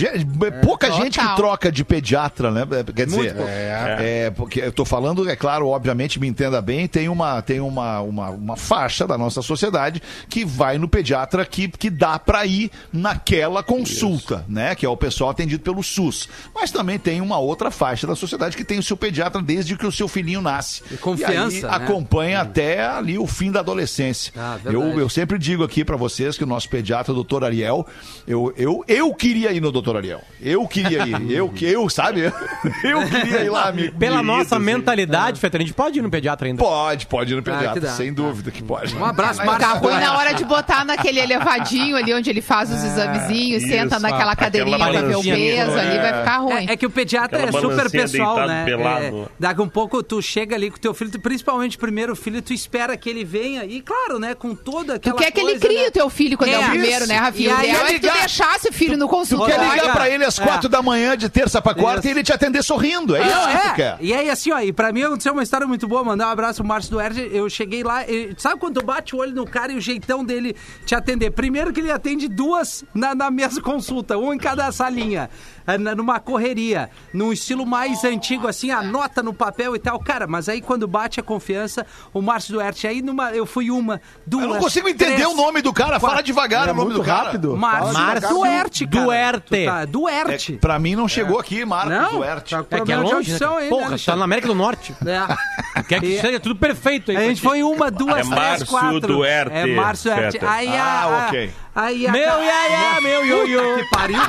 [SPEAKER 3] é pouca gente que troca de pediatra, né? É, Quer dizer,
[SPEAKER 4] pouco.
[SPEAKER 3] é. porque eu tô falando, é claro, obviamente, me entenda bem, tem uma, tem uma, uma, uma faixa da nossa sociedade que vai no pediatra que, que dá pra ir naquela consulta, né? Que é o pessoal atendido pelo SUS. Mas também tem uma outra faixa da sociedade que tem o seu pediatra desde que o seu filhinho nasce.
[SPEAKER 4] E confiança,
[SPEAKER 3] E aí
[SPEAKER 4] né?
[SPEAKER 3] acompanha até ali o fim da adolescência.
[SPEAKER 4] Ah,
[SPEAKER 3] eu, eu sempre digo aqui pra vocês que o nosso pediatra, o doutor Ariel, eu, eu, eu queria ir no doutor Ariel. Eu queria ir. eu, eu, sabe? Eu queria ir lá, amigo.
[SPEAKER 8] Pela
[SPEAKER 3] querido,
[SPEAKER 8] nossa
[SPEAKER 3] assim.
[SPEAKER 8] mentalidade, Fetter, a gente pode ir no pediatra ainda.
[SPEAKER 3] Pode, pode ir no
[SPEAKER 4] Ah,
[SPEAKER 3] pediatra,
[SPEAKER 4] dá.
[SPEAKER 3] sem dúvida que pode.
[SPEAKER 4] Um abraço, Marcos.
[SPEAKER 7] ruim na hora de botar naquele elevadinho ali onde ele faz os examezinhos,
[SPEAKER 3] isso,
[SPEAKER 7] senta naquela
[SPEAKER 6] aquela
[SPEAKER 7] cadeirinha pra ver o
[SPEAKER 8] balancinha,
[SPEAKER 7] peso ali, vai ficar ruim.
[SPEAKER 4] É, é que o pediatra
[SPEAKER 6] Aquela
[SPEAKER 4] é super pessoal, né?
[SPEAKER 6] pelado.
[SPEAKER 4] É, daqui um pouco tu chega ali com o teu filho, tu- principalmente o primeiro filho, tu espera que ele venha e, claro, né, com toda
[SPEAKER 7] Tu
[SPEAKER 4] aquela
[SPEAKER 7] quer que ele crie
[SPEAKER 4] né?
[SPEAKER 7] o teu filho quando é,
[SPEAKER 4] É,
[SPEAKER 7] o primeiro,
[SPEAKER 4] isso.
[SPEAKER 7] né, Rafinha?
[SPEAKER 4] E
[SPEAKER 7] O
[SPEAKER 4] aí
[SPEAKER 7] ideal é que tu deixasse o filho no
[SPEAKER 3] Tu
[SPEAKER 7] consultório.
[SPEAKER 3] quer ligar pra ele às
[SPEAKER 4] É.
[SPEAKER 3] quatro da manhã de terça pra quarta
[SPEAKER 4] Isso.
[SPEAKER 3] e ele te atender sorrindo. É isso que tu
[SPEAKER 4] é.
[SPEAKER 3] quer.
[SPEAKER 4] E aí, assim, ó, e pra mim aconteceu uma história muito boa. Mandar um abraço pro Márcio Duerte. Eu cheguei lá, e, sabe quando tu bate o olho no cara e o jeitão dele te atender? Primeiro que ele atende duas na, na mesma consulta, um em cada salinha. Na- numa correria, num estilo mais antigo, assim, anota no papel e tal. Cara, mas aí quando bate a confiança, o Márcio Duarte, aí numa, eu fui uma, duas.
[SPEAKER 3] Eu não consigo entender
[SPEAKER 4] três,
[SPEAKER 3] o nome do cara. Fala
[SPEAKER 4] quatro.
[SPEAKER 3] devagar
[SPEAKER 5] É
[SPEAKER 3] o nome
[SPEAKER 5] muito
[SPEAKER 3] do cara.
[SPEAKER 5] rápido.
[SPEAKER 4] Márcio
[SPEAKER 5] Fala
[SPEAKER 8] Márcio
[SPEAKER 4] Duarte, cara.
[SPEAKER 8] Duerte.
[SPEAKER 4] Tá- Duerte.
[SPEAKER 3] É, pra mim não chegou aqui, Marcos
[SPEAKER 4] Não,
[SPEAKER 3] Duarte.
[SPEAKER 4] tá
[SPEAKER 8] É que é longe, né?
[SPEAKER 4] aí, né,
[SPEAKER 8] Porra, tá
[SPEAKER 4] Alexandre?
[SPEAKER 8] na América do Norte.
[SPEAKER 4] É.
[SPEAKER 8] Quer que seja tudo perfeito aí.
[SPEAKER 4] A gente foi uma, duas,
[SPEAKER 6] É
[SPEAKER 4] três,
[SPEAKER 6] Márcio
[SPEAKER 4] quatro.
[SPEAKER 6] Duerte,
[SPEAKER 4] É Márcio Duarte. Aí a,
[SPEAKER 3] Ah,
[SPEAKER 4] a-
[SPEAKER 3] ok.
[SPEAKER 4] Aí a
[SPEAKER 8] Meu
[SPEAKER 4] ca-
[SPEAKER 8] iaiá, meu ioiô.
[SPEAKER 4] Que pariu.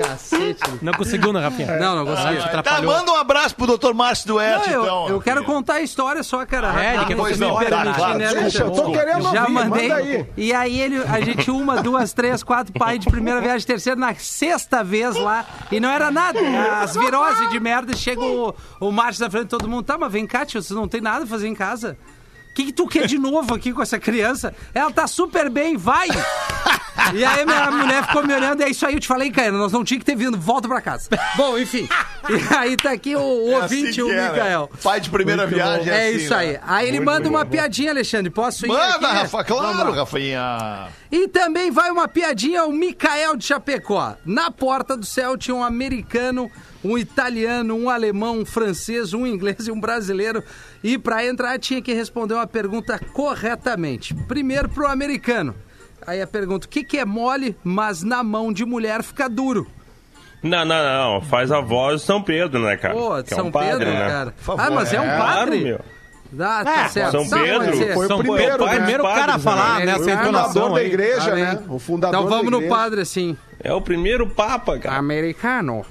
[SPEAKER 4] Cacete.
[SPEAKER 8] Não conseguiu, né, Rafinha?
[SPEAKER 4] Não, não consegui.
[SPEAKER 8] te
[SPEAKER 3] Tá, manda um abraço pro Dr. Márcio Duarte,
[SPEAKER 4] Não, eu,
[SPEAKER 3] então.
[SPEAKER 4] eu quero contar a história só, cara.
[SPEAKER 8] É, ele quer
[SPEAKER 3] Pois não,
[SPEAKER 8] história.
[SPEAKER 3] tá, claro.
[SPEAKER 4] né,
[SPEAKER 5] Deixa, eu tô querendo
[SPEAKER 4] Já
[SPEAKER 5] ouvir,
[SPEAKER 4] mandei.
[SPEAKER 5] manda aí.
[SPEAKER 4] E aí ele, a gente uma, duas, três, quatro pai de primeira viagem, terceira, na sexta vez lá. E não era nada. As viroses de merda. Chega o, o Márcio na frente de todo mundo. Tá, mas vem cá, tio, você não tem nada a fazer em casa. O que, que tu quer de novo aqui com essa criança? Ela tá super bem, vai! E aí minha mulher ficou me olhando, e é isso aí, eu te falei, cara, nós não tinha que ter vindo, volta pra casa. Bom, enfim. E aí tá aqui o, o
[SPEAKER 3] É
[SPEAKER 4] ouvinte,
[SPEAKER 3] assim
[SPEAKER 4] o
[SPEAKER 3] é, né?
[SPEAKER 4] Micael.
[SPEAKER 3] Pai de primeira viagem
[SPEAKER 4] É
[SPEAKER 3] assim,
[SPEAKER 4] isso aí.
[SPEAKER 3] né?
[SPEAKER 4] Aí ele
[SPEAKER 3] Muito
[SPEAKER 4] manda uma
[SPEAKER 3] bom.
[SPEAKER 4] piadinha, Alexandre. Posso ir
[SPEAKER 3] Manda,
[SPEAKER 4] aqui?
[SPEAKER 3] Rafa, claro. Rafinha.
[SPEAKER 4] E também vai uma piadinha, o Micael de Chapecó. Na porta do céu tinha um americano, um italiano, um alemão, um francês, um inglês e um brasileiro. E para entrar tinha que responder uma pergunta corretamente. Primeiro pro americano. Aí a pergunta, o que, que é mole, mas na mão de mulher fica duro?
[SPEAKER 6] Não, não, não. Faz a voz de São Pedro, né, cara?
[SPEAKER 4] Pô,
[SPEAKER 6] Que é
[SPEAKER 4] São
[SPEAKER 6] um padre,
[SPEAKER 4] Pedro,
[SPEAKER 6] né?
[SPEAKER 4] cara.
[SPEAKER 3] favor,
[SPEAKER 4] ah, mas é um
[SPEAKER 3] é.
[SPEAKER 4] padre?
[SPEAKER 6] Claro, meu.
[SPEAKER 4] Ah, tá
[SPEAKER 8] É,
[SPEAKER 4] certo.
[SPEAKER 6] São Pedro.
[SPEAKER 5] Foi o
[SPEAKER 8] São
[SPEAKER 5] primeiro,
[SPEAKER 8] Pedro,
[SPEAKER 5] né?
[SPEAKER 8] primeiro cara a
[SPEAKER 6] Padres,
[SPEAKER 8] falar
[SPEAKER 4] né?
[SPEAKER 8] nessa
[SPEAKER 4] Ele-
[SPEAKER 5] O fundador
[SPEAKER 8] entonação
[SPEAKER 5] da igreja,
[SPEAKER 4] Tá
[SPEAKER 5] né? O fundador
[SPEAKER 4] Então vamos
[SPEAKER 5] da
[SPEAKER 4] no padre, assim.
[SPEAKER 6] É o primeiro papa, cara.
[SPEAKER 4] Americano,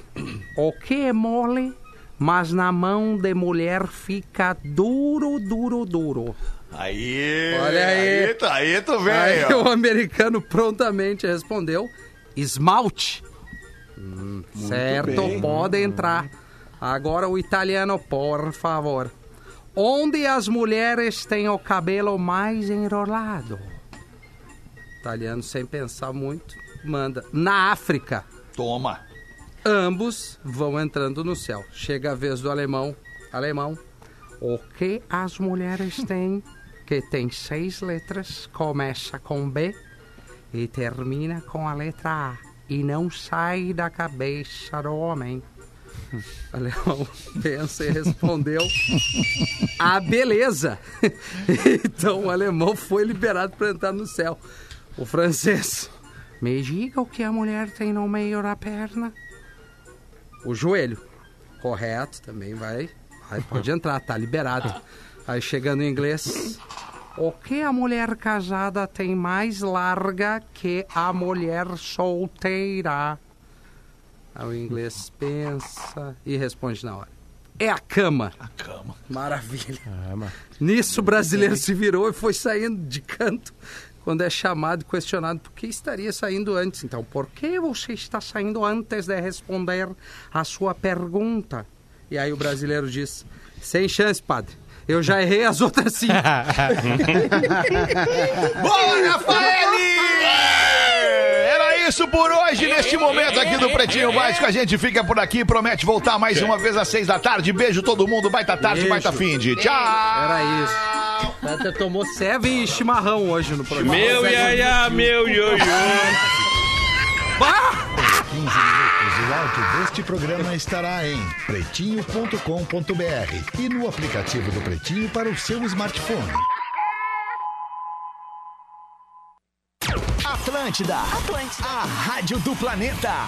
[SPEAKER 4] o que é mole, mas na mão de mulher fica duro, duro, duro.
[SPEAKER 3] Aí.
[SPEAKER 4] Olha aí.
[SPEAKER 3] Aí, tá, aí tu
[SPEAKER 4] Aí
[SPEAKER 3] velho.
[SPEAKER 4] o americano prontamente respondeu: esmalte. Hum, certo,
[SPEAKER 5] bem.
[SPEAKER 4] pode entrar. Agora o italiano, por favor. Onde as mulheres têm o cabelo mais enrolado? Italiano, sem pensar muito, manda. Na África.
[SPEAKER 3] Toma.
[SPEAKER 4] Ambos vão entrando no céu. Chega a vez do alemão. Alemão. O que as mulheres têm, que tem seis letras, começa com B e termina com a letra A. E não sai da cabeça do homem. O alemão pensa e respondeu: A beleza. então o alemão foi liberado para entrar no céu. O francês. Me diga o que a mulher tem no meio da perna. O joelho. Correto, também vai. vai pode entrar, tá liberado. Aí chegando em inglês. O que a mulher casada tem mais larga que a mulher solteira? Aí o inglês pensa e responde na hora. É a cama.
[SPEAKER 3] A cama.
[SPEAKER 4] Maravilha.
[SPEAKER 8] Ah, mas-
[SPEAKER 4] Nisso o brasileiro se virou e foi saindo de canto quando é chamado e questionado por que estaria saindo antes. Então, por que você está saindo antes de responder a sua pergunta? E aí o brasileiro diz: sem chance, padre. Eu já errei as outras cinco.
[SPEAKER 3] Boa, Rafael! Era isso por hoje, neste momento aqui do Pretinho Básico. A gente fica por aqui, promete voltar mais uma vez às seis da tarde. Beijo todo mundo, baita tarde,
[SPEAKER 4] Beijo.
[SPEAKER 3] baita fim de tchau!
[SPEAKER 4] Era isso. Até tomou Seven e chimarrão hoje no programa.
[SPEAKER 6] Meu iaiá, meu ioiô.
[SPEAKER 1] 15 minutos. O áudio deste programa estará em pretinho.com.br e no aplicativo do Pretinho para o seu smartphone.
[SPEAKER 2] Atlântida. Atlântida. A rádio do planeta.